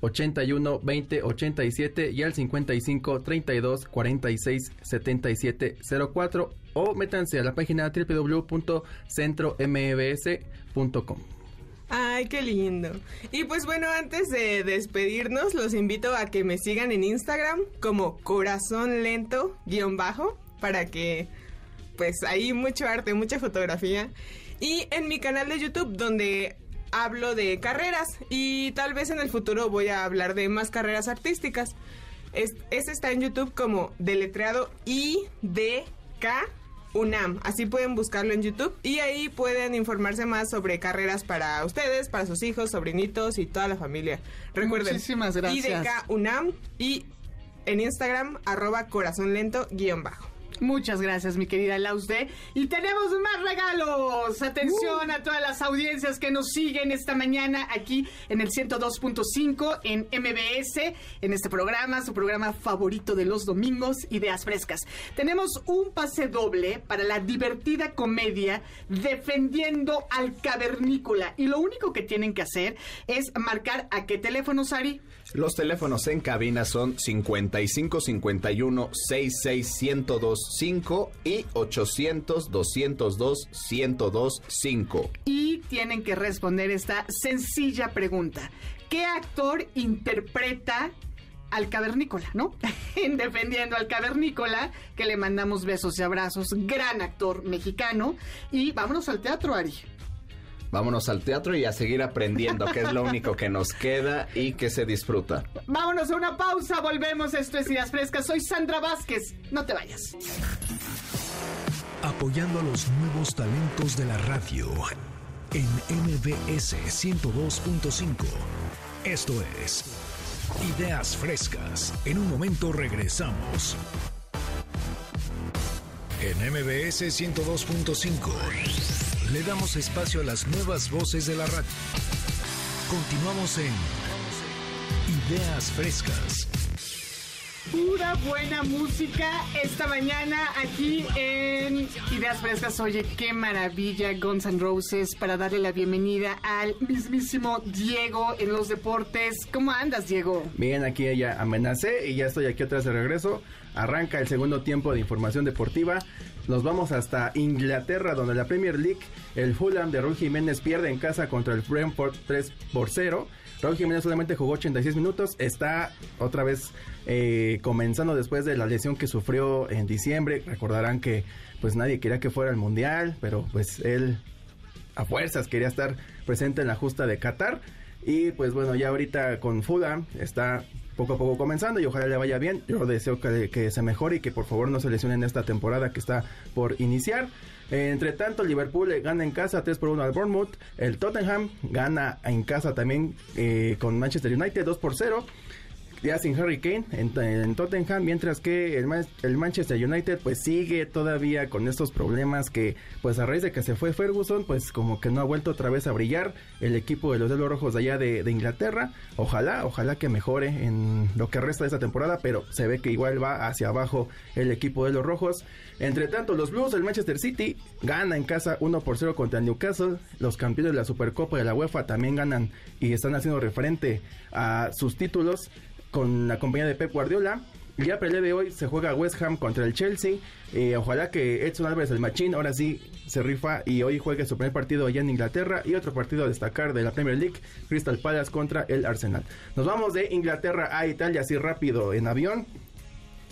81 20 87 y al 55 32 46 77 04 o métanse a la página www.centrombs.com. Ay, qué lindo. Y pues bueno, antes de despedirnos, los invito a que me sigan en Instagram como corazón lento guion bajo para que pues ahí mucho arte, mucha fotografía. Y en mi canal de YouTube donde hablo de carreras y tal vez en el futuro voy a hablar de más carreras artísticas. Es, este está en YouTube como deletreado IDK UNAM. Así pueden buscarlo en YouTube y ahí pueden informarse más sobre carreras para ustedes, para sus hijos, sobrinitos y toda la familia. Recuerden, Muchísimas gracias. IDK UNAM y en Instagram arroba corazón lento guion bajo. Muchas gracias, mi querida Lausde. Y tenemos más regalos. Atención a todas las audiencias que nos siguen esta mañana aquí en el 102.5 en MBS, en este programa, su programa favorito de los domingos, Ideas Frescas. Tenemos un pase doble para la divertida comedia Defendiendo al Cavernícola. Y lo único que tienen que hacer es marcar a qué teléfono, Sari. Los teléfonos en cabina son 55 51 66 1025 y 800 202 1025. y tienen que responder esta sencilla pregunta. ¿Qué actor interpreta al cavernícola, no? En Defendiendo al cavernícola, que le mandamos besos y abrazos, gran actor mexicano. Y vámonos al teatro, Ari. Vámonos al teatro y a seguir aprendiendo, que es lo único que nos queda y que se disfruta. Vámonos a una pausa, volvemos. Esto es Ideas Frescas. Soy Sandra Vázquez. No te vayas. apoyando a los nuevos talentos de la radio en MBS 102.5. Esto es Ideas Frescas. En un momento regresamos. En MBS 102.5, le damos espacio a las nuevas voces de la radio. Continuamos en Ideas Frescas. Pura buena música esta mañana aquí en Ideas Frescas. Oye, qué maravilla Guns N' Roses para darle la bienvenida al mismísimo Diego en los deportes. ¿Cómo andas, Diego? Bien, aquí ya amenacé y ya estoy aquí atrás de regreso. Arranca el segundo tiempo de información deportiva. Nos vamos hasta Inglaterra, donde la Premier League, el Fulham de Raúl Jiménez pierde en casa contra el Brentford 3 por 0. Raúl Jiménez solamente jugó 86 minutos, está otra vez eh, comenzando después de la lesión que sufrió en diciembre. Recordarán que pues nadie quería que fuera al Mundial, pero pues él a fuerzas quería estar presente en la justa de Qatar. Y pues bueno, ya ahorita con Fulham está poco a poco comenzando y ojalá le vaya bien. Yo deseo que, que se mejore y que por favor no se lesione en esta temporada que está por iniciar. Eh, entre tanto, Liverpool gana en casa 3 por 1 al Bournemouth. El Tottenham gana en casa también eh, con Manchester United 2 por 0 ya sin Harry Kane en, Tottenham, mientras que el, el, Manchester United pues sigue todavía con estos problemas que pues a raíz de que se fue Ferguson pues como que no ha vuelto otra vez a brillar el equipo de los Delos Rojos de allá de, Inglaterra, ojalá, ojalá que mejore en lo que resta de esta temporada, pero se ve que igual va hacia abajo el equipo de los Rojos. Entre tanto, los Blues del Manchester City gana en casa 1 por 0 contra el Newcastle, los campeones de la Supercopa de la UEFA también ganan y están haciendo referente a sus títulos con la compañía de Pep Guardiola. El día de hoy se juega West Ham contra el Chelsea. Eh, ojalá que Edson Álvarez, el machín, ahora sí se rifa y hoy juegue su primer partido allá en Inglaterra y otro partido a destacar de la Premier League, Crystal Palace contra el Arsenal. Nos vamos de Inglaterra a Italia así rápido en avión,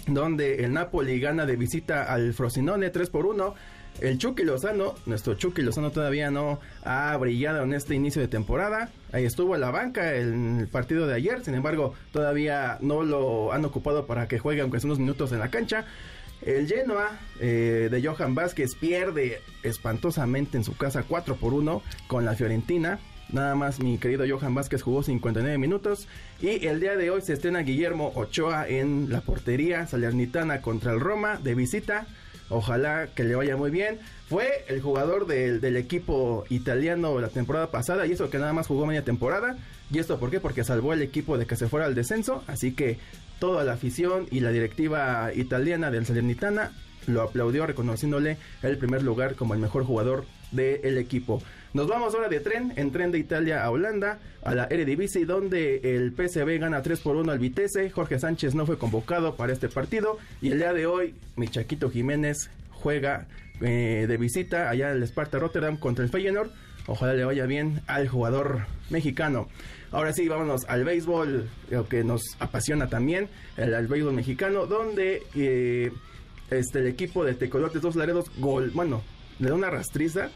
donde el Napoli gana de visita al Frosinone 3 por 1. El Chucky Lozano, nuestro Chucky Lozano todavía no ha brillado en este inicio de temporada. Ahí estuvo a la banca en el partido de ayer, sin embargo, todavía no lo han ocupado para que juegue aunque sea unos minutos en la cancha. El Genoa eh, de Johan Vázquez pierde espantosamente en su casa 4 por 1 con la Fiorentina. Nada más mi querido Johan Vázquez jugó 59 minutos. Y el día de hoy se estrena Guillermo Ochoa en la portería salernitana contra el Roma de visita. Ojalá que le vaya muy bien. Fue el jugador del, equipo italiano la temporada pasada y eso que nada más jugó media temporada. ¿Y esto por qué? Porque salvó el equipo de que se fuera al descenso. Así que toda la afición y la directiva italiana del Salernitana lo aplaudió reconociéndole el primer lugar como el mejor jugador del equipo. Nos vamos ahora de tren, en tren de Italia a Holanda, a la Eredivisie, donde el PSV gana 3 por 1 al Vitesse. Jorge Sánchez no fue convocado para este partido y el día de hoy, mi Chaquito Jiménez juega eh, de visita allá en el Sparta Rotterdam contra el Feyenoord. Ojalá le vaya bien al jugador mexicano. Ahora sí, vámonos al béisbol, lo que nos apasiona también, el, béisbol mexicano, donde eh, este, el equipo de Tecolotes Dos Laredos, gol, bueno, le da una rastriza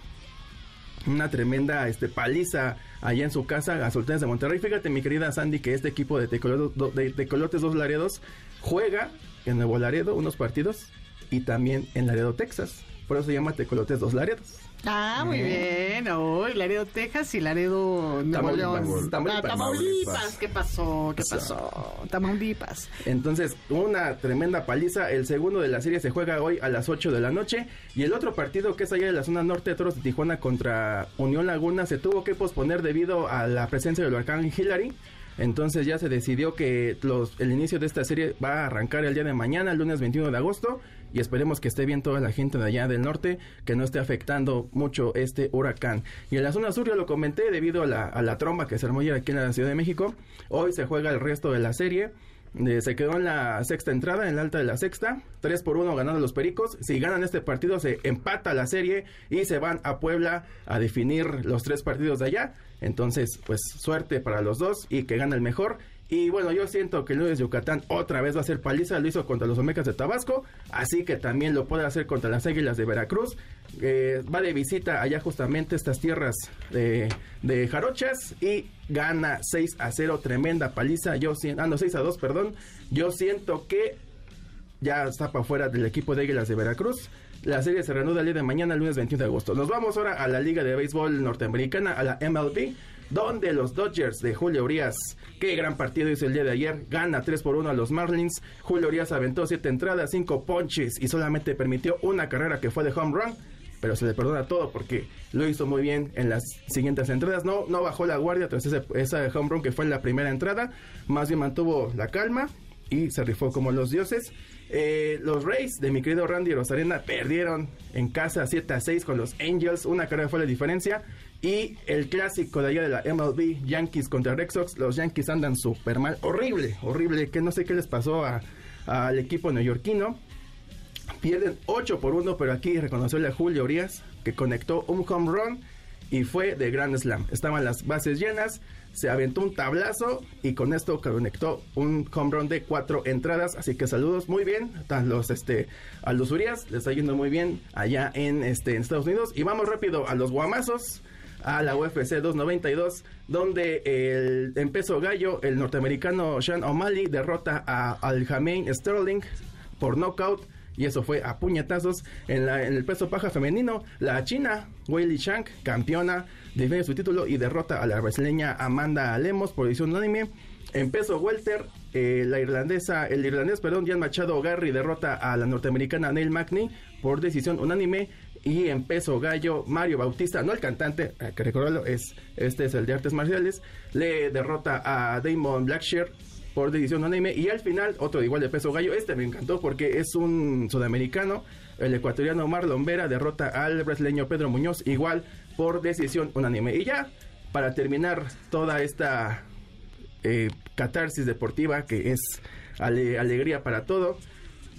una tremenda este, paliza allá en su casa a Sultanes de Monterrey. Fíjate, mi querida Sandy, que este equipo de Tecolotes, Dos Laredos juega en Nuevo Laredo unos partidos y también en Laredo, Texas. Por eso se llama Tecolotes Dos Laredos. Ah, muy bien. Hoy Laredo, Texas y Laredo Tamaulipas. Tamaulipas. ¿Qué pasó? ¿Qué pasó? Tamaulipas. Entonces, una tremenda paliza. El segundo de la serie se juega hoy a las 8 de la noche. Y el otro partido, que es allá de la zona norte de Toros de Tijuana contra Unión Laguna, se tuvo que posponer debido a la presencia del huracán Hillary. Entonces ya se decidió que los, el inicio de esta serie va a arrancar el día de mañana, el lunes 21 de agosto y esperemos que esté bien toda la gente de allá del norte, que no esté afectando mucho este huracán. Y en la zona sur, ya lo comenté, debido a la, tromba que se armó aquí en la Ciudad de México, hoy se juega el resto de la serie. Eh, se quedó en la sexta entrada, en la alta de la sexta. 3 por 1 ganando los Pericos. Si ganan este partido, se empata la serie y se van a Puebla a definir los tres partidos de allá. Entonces, pues suerte para los dos y que gane el mejor. Y bueno, yo siento que Luis Yucatán otra vez va a ser paliza, lo hizo contra los Omecas de Tabasco, así que también lo puede hacer contra las Águilas de Veracruz. Eh, va de visita allá justamente estas tierras de, de, Jarochas y gana 6 a 0, tremenda paliza. Yo siento, ah, no, 6 a 2, perdón. Yo siento que ya está para afuera del equipo de Águilas de Veracruz. La serie se reanuda el día de mañana, lunes 21 de agosto. Nos vamos ahora a la Liga de Béisbol Norteamericana, a la MLB donde los Dodgers de Julio Urias, qué gran partido hizo el día de ayer, gana 3 por 1 a los Marlins. Julio Urias aventó 7 entradas, 5 ponches y solamente permitió una carrera que fue de home run pero se le perdona todo porque lo hizo muy bien en las siguientes entradas. No, no bajó la guardia tras ese, esa home run que fue en la primera entrada, más bien mantuvo la calma y se rifó como los dioses. Eh, los Rays de mi querido Randy Rosarena perdieron en casa 7 a 6 con los Angels. Una carrera fue la diferencia. Y el clásico de allá de la MLB, Yankees contra Red Sox. Los Yankees andan súper mal. Horrible, horrible. Que no sé qué les pasó al equipo neoyorquino. Pierden 8 por 1, pero aquí reconoció a Julio Urias que conectó un home run y fue de Grand Slam. Estaban las bases llenas se aventó un tablazo y con esto conectó un home de cuatro entradas. Así que saludos muy bien a los, este, a los Urias, les está yendo muy bien allá en, este, en Estados Unidos. Y vamos rápido a los Guamazos a la UFC 292, donde el, en peso gallo, el norteamericano Sean O'Malley derrota a Aljamain Sterling por knockout y eso fue a puñetazos en, la, en el peso paja femenino. La china Weili Shank, campeona, defiende su título y derrota a la brasileña Amanda Lemos por edición unánime. En peso welter, eh, la irlandesa, el irlandés, perdón, Jan Machado Garry derrota a la norteamericana Neil Magny por decisión unánime. Y en peso gallo, Mario Bautista, no el cantante, hay que recordarlo, es, este es el de artes marciales, le derrota a Damon Blackshear por decisión unánime. Y al final, otro igual de peso gallo. Este me encantó porque es un sudamericano. El ecuatoriano Marlon Vera derrota al brasileño Pedro Muñoz, igual por decisión unánime. Y ya, para terminar toda esta eh, catarsis deportiva que es alegría para todo,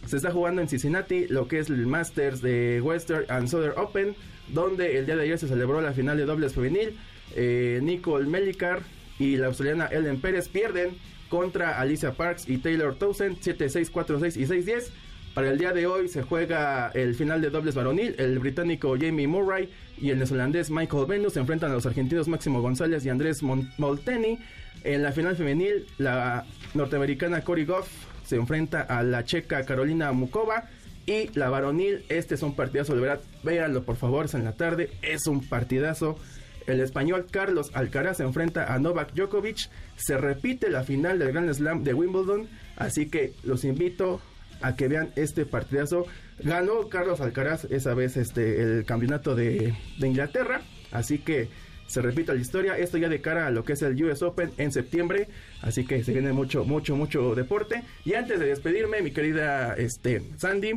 se está jugando en Cincinnati lo que es el Masters de Western and Southern Open, donde el día de ayer se celebró la final de dobles femenil. Eh, Nicole Melicar y la australiana Ellen Pérez pierden contra Alicia Parks y Taylor Townsend 7-6, 4-6 y 6-10. Para el día de hoy se juega el final de dobles varonil. El británico Jamie Murray y el neozelandés Michael Venus se enfrentan a los argentinos Máximo González y Andrés Molteni. En la final femenil, la norteamericana Cory Goff se enfrenta a la checa Carolina Mukova. Y la varonil, este es un partidazo, de verdad, véanlo por favor, es en la tarde, es un partidazo el español Carlos Alcaraz se enfrenta a Novak Djokovic. Se repite la final del Grand Slam de Wimbledon. Así que los invito a que vean este partidazo. Ganó Carlos Alcaraz esa vez este el campeonato de, de Inglaterra. Así que se repite la historia. Esto ya de cara a lo que es el US Open en septiembre. Así que se viene mucho, mucho, mucho deporte. Y antes de despedirme, mi querida este, Sandy,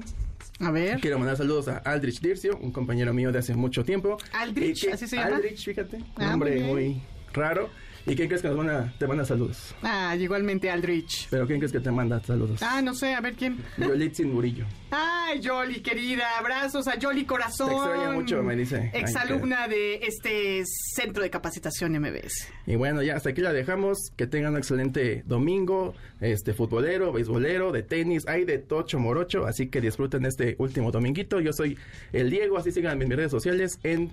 a ver. Quiero mandar saludos a Aldrich Dircio, un compañero mío de hace mucho tiempo. Aldrich, así se llama. Aldrich, fíjate. ah, nombre muy raro. ¿Y quién crees que nos van te manda saludos? Ah, igualmente Aldrich. ¿Pero quién crees que te manda saludos? Ah, no sé, a ver quién. Yolitzin Murillo. Ay, Yoli, querida, abrazos a Yoli Corazón. Te extraña mucho, me dice. Exalumna de este Centro de Capacitación MBS. Y bueno, ya hasta aquí la dejamos. Que tengan un excelente domingo, este futbolero, beisbolero, de tenis, hay de tocho morocho, así que disfruten este último dominguito. Yo soy el Diego, así sigan en mis redes sociales en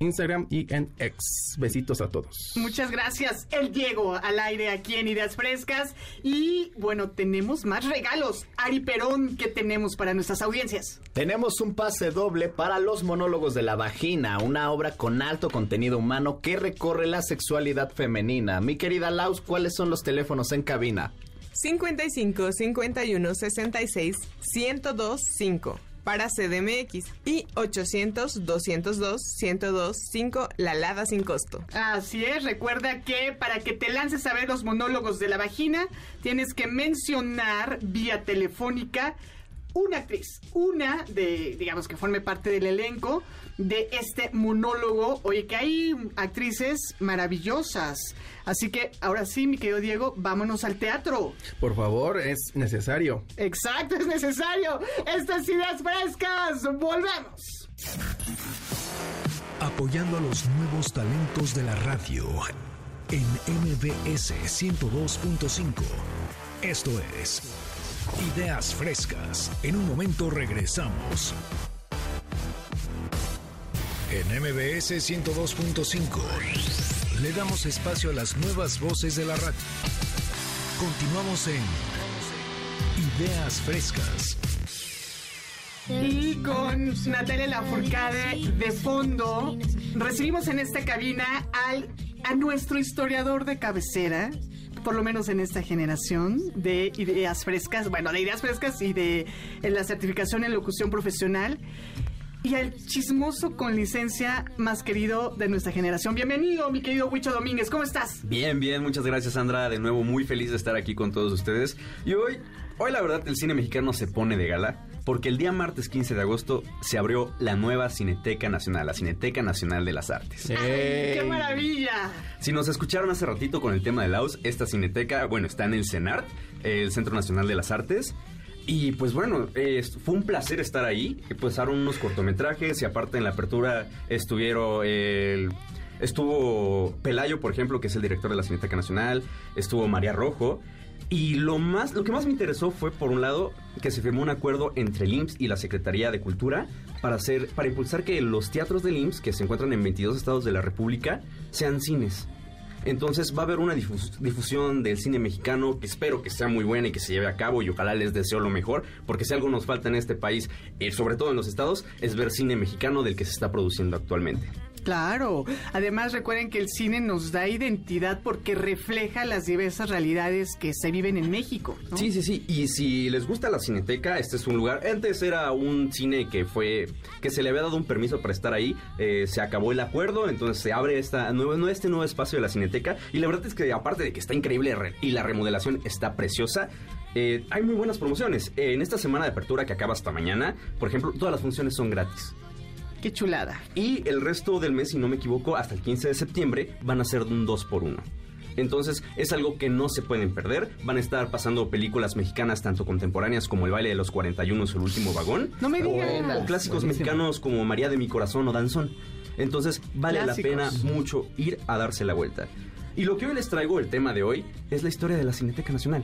Instagram y en X. Besitos a todos. Muchas gracias, el Diego, al aire aquí en Ideas Frescas. Y bueno, tenemos más regalos. Ari Perón, ¿qué tenemos para nuestras audiencias? Tenemos un pase doble para Los Monólogos de la Vagina, una obra con alto contenido humano que recorre la sexualidad femenina. Mi querida Laus, ¿cuáles son los teléfonos en cabina? 55 51 66 1025 5 para CDMX y 800-202-1025 La Lada sin costo. Así es, recuerda que para que te lances a ver los monólogos de la vagina, tienes que mencionar vía telefónica una actriz, una de, digamos, que forme parte del elenco de este monólogo. Oye, que hay actrices maravillosas. Así que ahora sí, mi querido Diego, vámonos al teatro. Por favor, es necesario. Exacto, es necesario. Estas ideas frescas. Volvemos. Apoyando a los nuevos talentos de la radio en MBS 102.5. Esto es Ideas Frescas. En un momento regresamos. En MBS 102.5 le damos espacio a las nuevas voces de la radio. Continuamos en Ideas Frescas. Y con Natalia Lafourcade de fondo, recibimos en esta cabina al, a nuestro historiador de cabecera, por lo menos en esta generación, de ideas frescas, bueno, de ideas frescas y de la certificación en locución profesional. Y al chismoso con licencia más querido de nuestra generación. Bienvenido, mi querido Huicho Domínguez, ¿cómo estás? Bien, bien, muchas gracias Sandra, de nuevo muy feliz de estar aquí con todos ustedes. Y hoy, hoy la verdad el cine mexicano se pone de gala porque el día martes 15 de agosto se abrió la nueva Cineteca Nacional, la Cineteca Nacional de las Artes. ¡Qué maravilla! Si nos escucharon hace ratito con el tema de Laos, esta cineteca, bueno, está en el CENART, el Centro Nacional de las Artes. Y pues bueno, eh, fue un placer estar ahí. Pasaron unos cortometrajes y aparte en la apertura estuvieron el... Estuvo Pelayo, por ejemplo, que es el director de la Cineteca Nacional. Estuvo María Rojo. Y lo más, lo que más me interesó fue, por un lado, que se firmó un acuerdo entre el IMSS y la Secretaría de Cultura para hacer, para impulsar que los teatros del IMSS, que se encuentran en 22 estados de la República, sean cines. Entonces va a haber una difus- difusión del cine mexicano que espero que sea muy buena y que se lleve a cabo y ojalá les deseo lo mejor, porque si algo nos falta en este país, eh, sobre todo en los estados, es ver cine mexicano del que se está produciendo actualmente. Claro. Además, recuerden que el cine nos da identidad porque refleja las diversas realidades que se viven en México. Sí, sí, sí. Y si les gusta la Cineteca, este es un lugar. Antes era un cine que fue. que se le había dado un permiso para estar ahí. Eh, se acabó el acuerdo, entonces se abre esta nuevo, este nuevo espacio de la Cineteca. Y la verdad es que, aparte de que está increíble re- y la remodelación está preciosa. eh, hay muy buenas promociones. En esta semana de apertura que acaba hasta mañana, por ejemplo, todas las funciones son gratis. Qué chulada. Y el resto del mes, si no me equivoco, hasta el 15 de septiembre van a ser de un 2 por 1 Entonces es algo que no se pueden perder. Van a estar pasando películas mexicanas tanto contemporáneas como El baile de los 41 es el último vagón. No me o, digas. o clásicos Buenísimo. mexicanos como María de mi corazón o Danzón. Entonces vale Clásicos. la pena mucho ir a darse la vuelta. Y lo que hoy les traigo, el tema de hoy, es la historia de la Cineteca Nacional.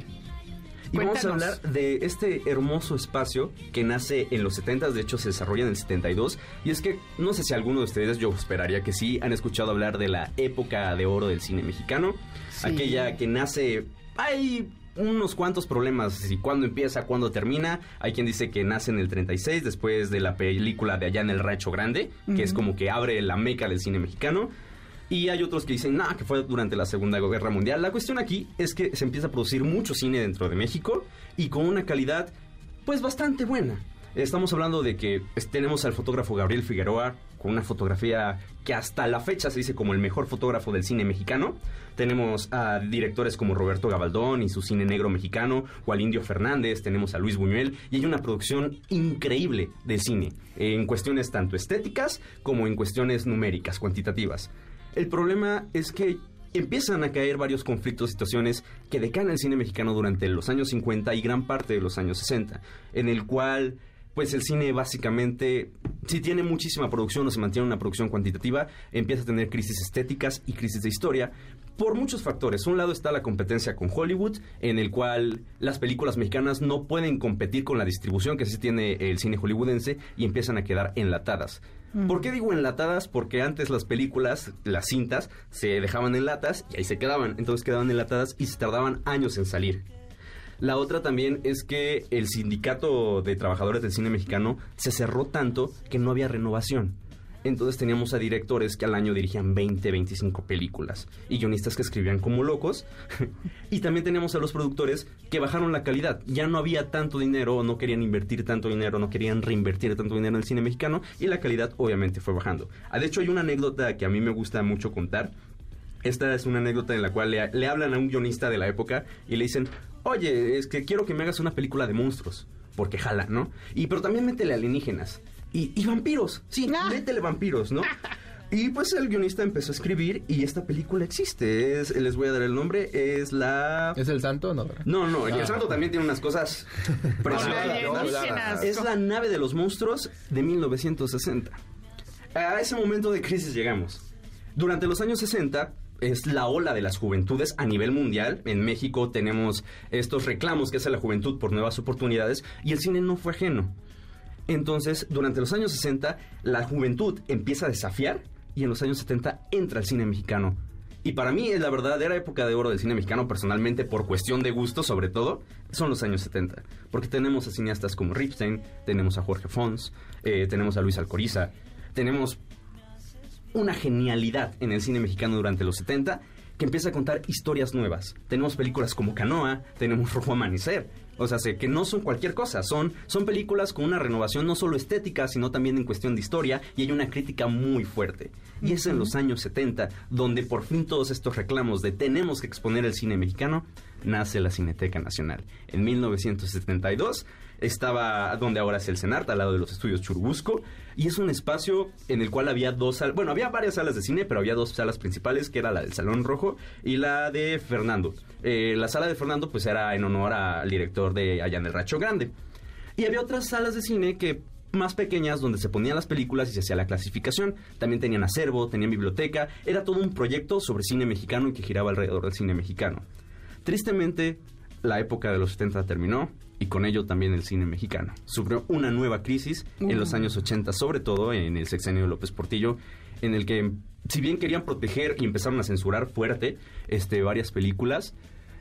Y vamos a hablar de este hermoso espacio que nace en los 70, de hecho se desarrolla en el 72. Y es que no sé si alguno de ustedes, yo esperaría que sí, han escuchado hablar de la época de oro del cine mexicano. Sí. Aquella que nace... Hay unos cuantos problemas, y cuándo empieza, cuándo termina. Hay quien dice que nace en el 36, después de la película de Allá en el Rancho Grande, que es como que abre la meca del cine mexicano. Y hay otros que dicen, nah, que fue durante la Segunda Guerra Mundial. La cuestión aquí es que se empieza a producir mucho cine dentro de México y con una calidad, pues, bastante buena. Estamos hablando de que tenemos al fotógrafo Gabriel Figueroa con una fotografía que hasta la fecha se dice como el mejor fotógrafo del cine mexicano. Tenemos a directores como Roberto Gabaldón y su cine negro mexicano, o al Indio Fernández, tenemos a Luis Buñuel, y hay una producción increíble de cine, en cuestiones tanto estéticas como en cuestiones numéricas, cuantitativas. El problema es que empiezan a caer varios conflictos, situaciones que decaen el cine mexicano durante los años 50 y gran parte de los años 60, en el cual pues el cine básicamente, si tiene muchísima producción o se mantiene una producción cuantitativa, empieza a tener crisis estéticas y crisis de historia por muchos factores. Un lado está la competencia con Hollywood, en el cual las películas mexicanas no pueden competir con la distribución que sí tiene el cine hollywoodense y empiezan a quedar enlatadas. ¿Por qué digo enlatadas? Porque antes las películas, las cintas, se dejaban en latas y ahí se quedaban. Entonces quedaban enlatadas y se tardaban años en salir. La otra también es que el sindicato de trabajadores del cine mexicano se cerró tanto que no había renovación. Entonces teníamos a directores que al año dirigían 20, 25 películas y guionistas que escribían como locos. y también teníamos a los productores que bajaron la calidad. Ya no había tanto dinero, no querían invertir tanto dinero, no querían reinvertir tanto dinero en el cine mexicano y la calidad obviamente fue bajando. Ah, De hecho hay una anécdota que a mí me gusta mucho contar. Esta es una anécdota en la cual le, hablan a un guionista de la época y le dicen, oye, es que quiero que me hagas una película de monstruos, porque jala, ¿no? Y pero también métele alienígenas. Y, y vampiros, sí, Ah. métele vampiros, ¿no? Y pues el guionista empezó a escribir y esta película existe. Es, les voy a dar el nombre, es la... ¿Es el santo? No, No, no, el Ah. santo también tiene unas cosas preciosas. Es la nave de los monstruos de 1960. A ese momento de crisis llegamos. Durante los años 60 es la ola de las juventudes a nivel mundial. En México tenemos estos reclamos que hace la juventud por nuevas oportunidades y el cine no fue ajeno. Entonces, durante los años 60, la juventud empieza a desafiar y en los años 70 entra el cine mexicano. Y para mí es la verdadera época de oro del cine mexicano, personalmente, por cuestión de gusto sobre todo, son los años 70. Porque tenemos a cineastas como Ripstein, tenemos a Jorge Fons, eh, tenemos a Luis Alcoriza, tenemos una genialidad en el cine mexicano durante los 70 que empieza a contar historias nuevas. Tenemos películas como Canoa, tenemos Rojo Amanecer, O sea, sé que no son cualquier cosa, son, son películas con una renovación no solo estética, sino también en cuestión de historia, y hay una crítica muy fuerte. Y es en los años 70, donde por fin todos estos reclamos de tenemos que exponer el cine mexicano, nace la Cineteca Nacional. En 1972 estaba donde ahora es el CENART, al lado de los estudios Churubusco, y es un espacio en el cual había dos salas, bueno, había varias salas de cine, pero había dos salas principales, que era la del Salón Rojo y la de Fernando. Eh, la sala de Fernando pues era en honor al director de Allá en el Racho Grande. Y había otras salas de cine que más pequeñas donde se ponían las películas y se hacía la clasificación. También tenían acervo, tenían biblioteca. Era todo un proyecto sobre cine mexicano y que giraba alrededor del cine mexicano. Tristemente, la época de los 70 terminó y con ello también el cine mexicano. Sufrió una nueva crisis en los años 80, sobre todo en el sexenio de López Portillo, en el que si bien querían proteger y empezaron a censurar fuerte este, varias películas,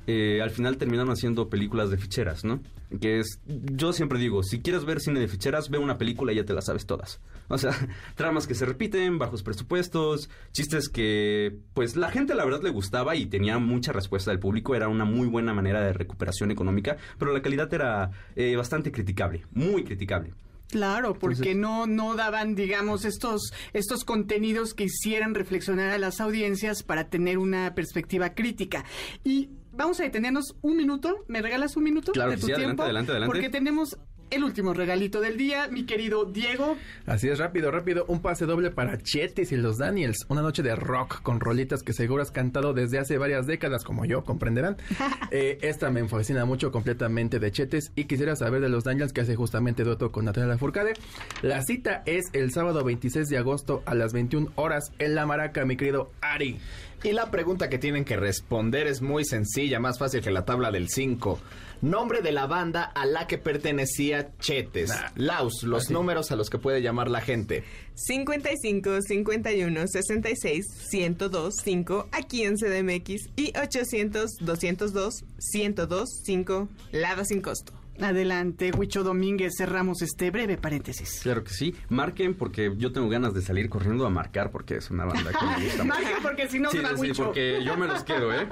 eh, al final terminaron haciendo películas de ficheras, ¿no? Que es, yo siempre digo, si quieres ver cine de ficheras, ve una película y ya te la sabes todas. O sea, tramas que se repiten, bajos presupuestos, chistes que, pues, la gente la verdad le gustaba y tenía mucha respuesta del público, era una muy buena manera de recuperación económica, pero la calidad era eh, bastante criticable, muy criticable. Claro, porque no, no daban, digamos, estos, estos contenidos que hicieran reflexionar a las audiencias para tener una perspectiva crítica. Y vamos a detenernos un minuto. ¿Me regalas un minuto Claro de tu sí, adelante, tiempo? adelante, adelante. Porque tenemos el último regalito del día, mi querido Diego. Así es, rápido, rápido. Un pase doble para Chetes y los Daniels. Una noche de rock con rolitas que seguro has cantado desde hace varias décadas, como yo, comprenderán. Eh, esta me fascina mucho completamente de Chetes y quisiera saber de los Daniels que hace justamente dueto con Natalia Furcade. La cita es el sábado 26 de agosto a las 21 horas en La Maraca, mi querido Ari. Y la pregunta que tienen que responder es muy sencilla, más fácil que la tabla del 5. Nombre de la banda a la que pertenecía Chetes. Nah. Laus, los números a los que puede llamar la gente. 55 51 66 102 5 aquí en CDMX y 800 202 102 5 Lada sin costo. Adelante, Huicho Domínguez, cerramos este breve paréntesis. Claro que sí. Marquen porque yo tengo ganas de salir corriendo a marcar porque es una banda que me gusta mucho. Marquen porque si no Sí, se va sí, Huicho. porque yo me los quedo, ¿eh?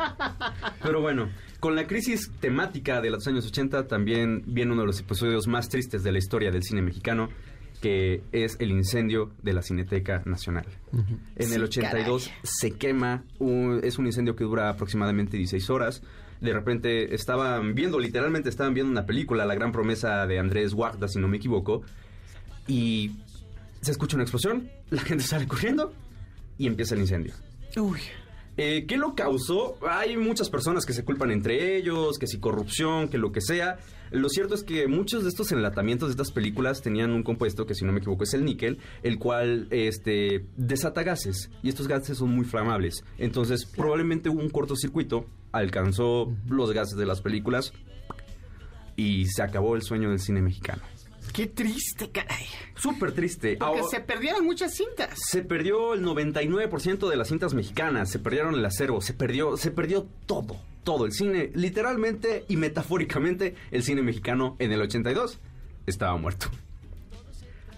Pero bueno, con la crisis temática de los años 80 también viene uno de los episodios más tristes de la historia del cine mexicano, que es el incendio de la Cineteca Nacional. En el 82 se quema, un- es un incendio que dura aproximadamente 16 horas. De repente estaban viendo, literalmente estaban viendo una película, La gran promesa de Andrés Guarda, si no me equivoco, y se escucha una explosión, la gente sale corriendo y empieza el incendio. Uy, Eh, ¿Qué lo causó? Hay muchas personas que se culpan entre ellos, que si corrupción, que lo que sea. Lo cierto es que muchos de estos enlatamientos de estas películas tenían un compuesto que, si no me equivoco, es el níquel, el cual este, desata gases. Y estos gases son muy flamables. Entonces, probablemente hubo un cortocircuito, alcanzó los gases de las películas y se acabó el sueño del cine mexicano. qué triste, caray. Súper triste. Porque Ahora- se perdieron muchas cintas. se perdió el 99% de las cintas mexicanas, se perdieron el acervo, se perdió, se perdió todo, todo el cine, literalmente y metafóricamente, el cine mexicano en el 82 estaba muerto.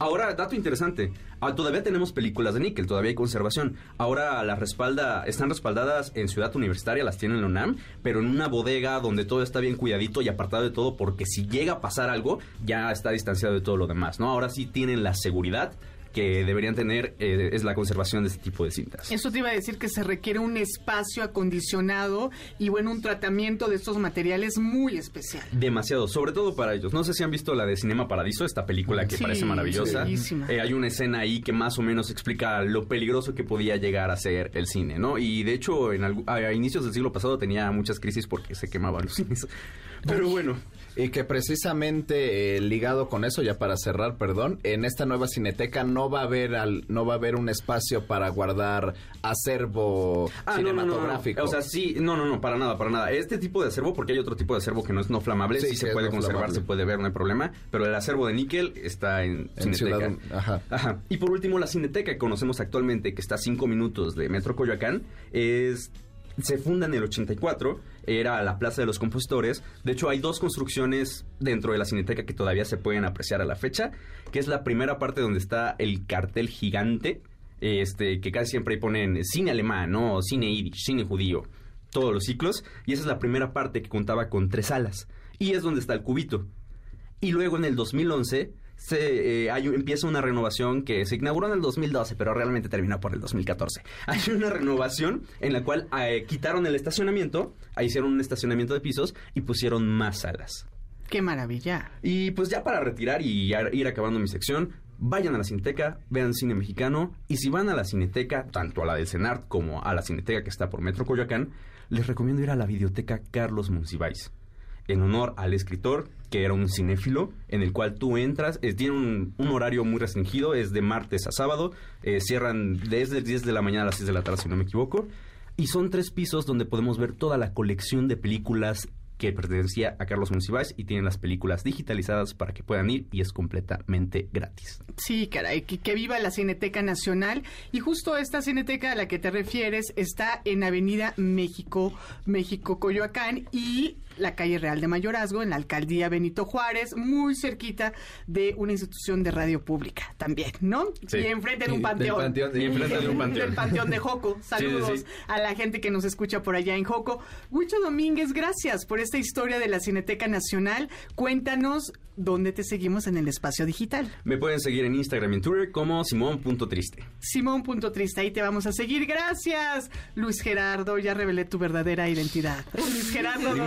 Ahora, dato interesante, ah, todavía tenemos películas de níquel, todavía hay conservación. Ahora las respalda, están respaldadas en Ciudad Universitaria, las tiene la UNAM, pero en una bodega donde todo está bien cuidadito y apartado de todo, porque si llega a pasar algo, ya está distanciado de todo lo demás, ¿no? Ahora sí tienen la seguridad que deberían tener, eh, es la conservación de este tipo de cintas. Eso te iba a decir que se requiere un espacio acondicionado y bueno, un tratamiento de estos materiales muy especial. Demasiado, sobre todo para ellos. No sé si han visto la de Cinema Paradiso, esta película que Sí, parece maravillosa. Eh, hay una escena ahí que más o menos explica lo peligroso que podía llegar a ser el cine, ¿no? Y de hecho, en a, a inicios del siglo pasado tenía muchas crisis porque se quemaban los cines. Pero bueno, Y que precisamente eh, ligado con eso, ya para cerrar, perdón, en esta nueva cineteca no va a haber al, no va a haber un espacio para guardar acervo Ah, no, no, no, no. cinematográfico. O sea, sí, no, no, no, para nada, para nada. Este tipo de acervo, porque hay otro tipo de acervo que no es no flamable, Sí, sí, se puede no conservar, flamable. se puede ver, no hay problema. Pero el acervo de níquel está en, En Cineteca. Ciudad- ajá. Ajá. Y por último, la Cineteca que conocemos actualmente, que está a cinco minutos de Metro Coyoacán, es se funda en el 84, era la Plaza de los Compositores. De hecho, hay dos construcciones dentro de la Cineteca que todavía se pueden apreciar a la fecha, que es la primera parte donde está el cartel gigante, este que casi siempre ponen cine alemán, ¿no? Cine yiddish, cine judío, todos los ciclos. Y esa es la primera parte que contaba con tres salas. y es donde está el cubito. Y luego en el 2011 se, eh, hay, empieza una renovación que se inauguró en el 2012, pero realmente terminó por el 2014. Hay una renovación en la cual eh, quitaron el estacionamiento, hicieron un estacionamiento de pisos y pusieron más salas. ¡Qué maravilla! Y pues ya para retirar y ir acabando mi sección, vayan a la Cineteca, vean cine mexicano y si van a la Cineteca, tanto a la del CENART como a la Cineteca que está por Metro Coyoacán, les recomiendo ir a la videoteca Carlos Monsiváis en honor al escritor, que era un cinéfilo, en el cual tú entras, tiene un, horario muy restringido, es de martes a sábado, eh, cierran desde las 10 de la mañana a las 6 de la tarde, si no me equivoco, y son tres pisos donde podemos ver toda la colección de películas que pertenecía a Carlos Monsiváis y tienen las películas digitalizadas para que puedan ir y es completamente gratis. Sí, caray, que, que, viva la Cineteca Nacional y justo esta Cineteca a la que te refieres está en Avenida México, México Coyoacán y la calle Real de Mayorazgo, en la alcaldía Benito Juárez, muy cerquita de una institución de radio pública también, ¿no? Sí. Y enfrente de un panteón. Del panteón y enfrente de un panteón. Del panteón de Joco. Saludos Sí, sí, sí. a la gente que nos escucha por allá en Joco. Huicho Domínguez, gracias por esta historia de la Cineteca Nacional. Cuéntanos dónde te seguimos en el espacio digital. Me pueden seguir en Instagram y en Twitter como simón.triste. Simón.triste, ahí te vamos a seguir. Gracias, Luis Gerardo. Ya revelé tu verdadera identidad. Luis Gerardo Ni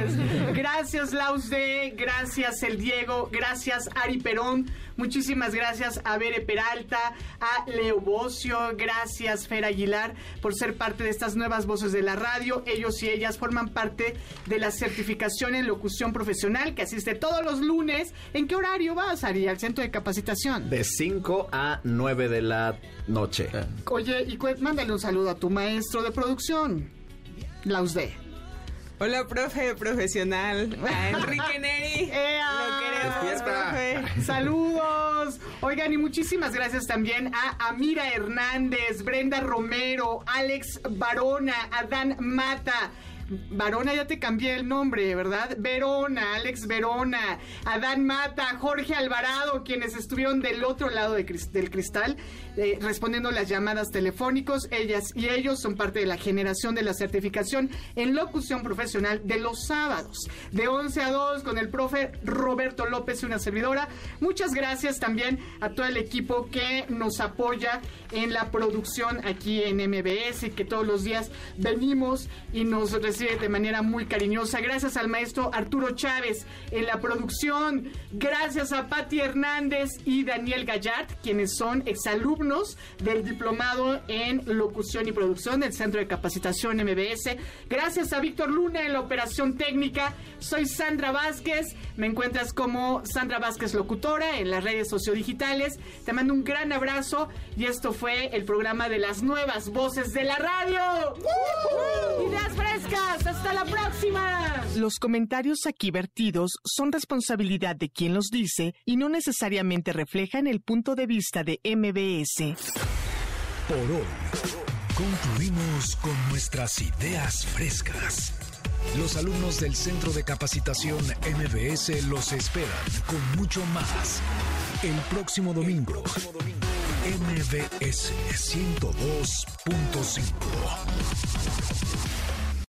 Domínguez. Gracias, Laus D. Gracias, El Diego. Gracias, Ari Perón. Muchísimas gracias a Bere Peralta, a Leo Bocio. Gracias, Fer Aguilar, por ser parte de estas nuevas voces de la radio. Ellos y ellas forman parte de la certificación en locución profesional que asiste todos los lunes. ¿En qué horario vas, Ari, al centro de capacitación? De 5 a 9 de la noche. Oye, y mándale un saludo a tu maestro de producción, Laus D. Hola, profe profesional. A Enrique Neri. ¡Ea! Lo queremos, profe. Saludos. Oigan, y muchísimas gracias también a Amira Hernández, Brenda Romero, Alex Barona, Adán Mata. Varona, ya te cambié el nombre, ¿verdad? Verona, Alex Verona, Adán Mata, Jorge Alvarado, quienes estuvieron del otro lado del cristal, eh, respondiendo las llamadas telefónicos. Ellas y ellos son parte de la generación de la certificación en locución profesional de los sábados, de 11 a 2, con el profe Roberto López una servidora. Muchas gracias también a todo el equipo que nos apoya en la producción aquí en MBS y que todos los días venimos y nos de manera muy cariñosa. Gracias al maestro Arturo Chávez en la producción. Gracias a Patti Hernández y Daniel Gallard, quienes son exalumnos del diplomado en locución y producción del Centro de Capacitación MBS. Gracias a Víctor Luna en la operación técnica. Soy Sandra Vázquez. Me encuentras como Sandra Vázquez Locutora en las redes sociodigitales. Te mando un gran abrazo y esto fue el programa de las nuevas voces de la radio. ¡Ideas frescas! ¡Hasta la próxima! Los comentarios aquí vertidos son responsabilidad de quien los dice y no necesariamente reflejan el punto de vista de MBS. Por hoy, concluimos con nuestras ideas frescas. Los alumnos del Centro de Capacitación MBS los esperan con mucho más el próximo domingo. MBS 102.5.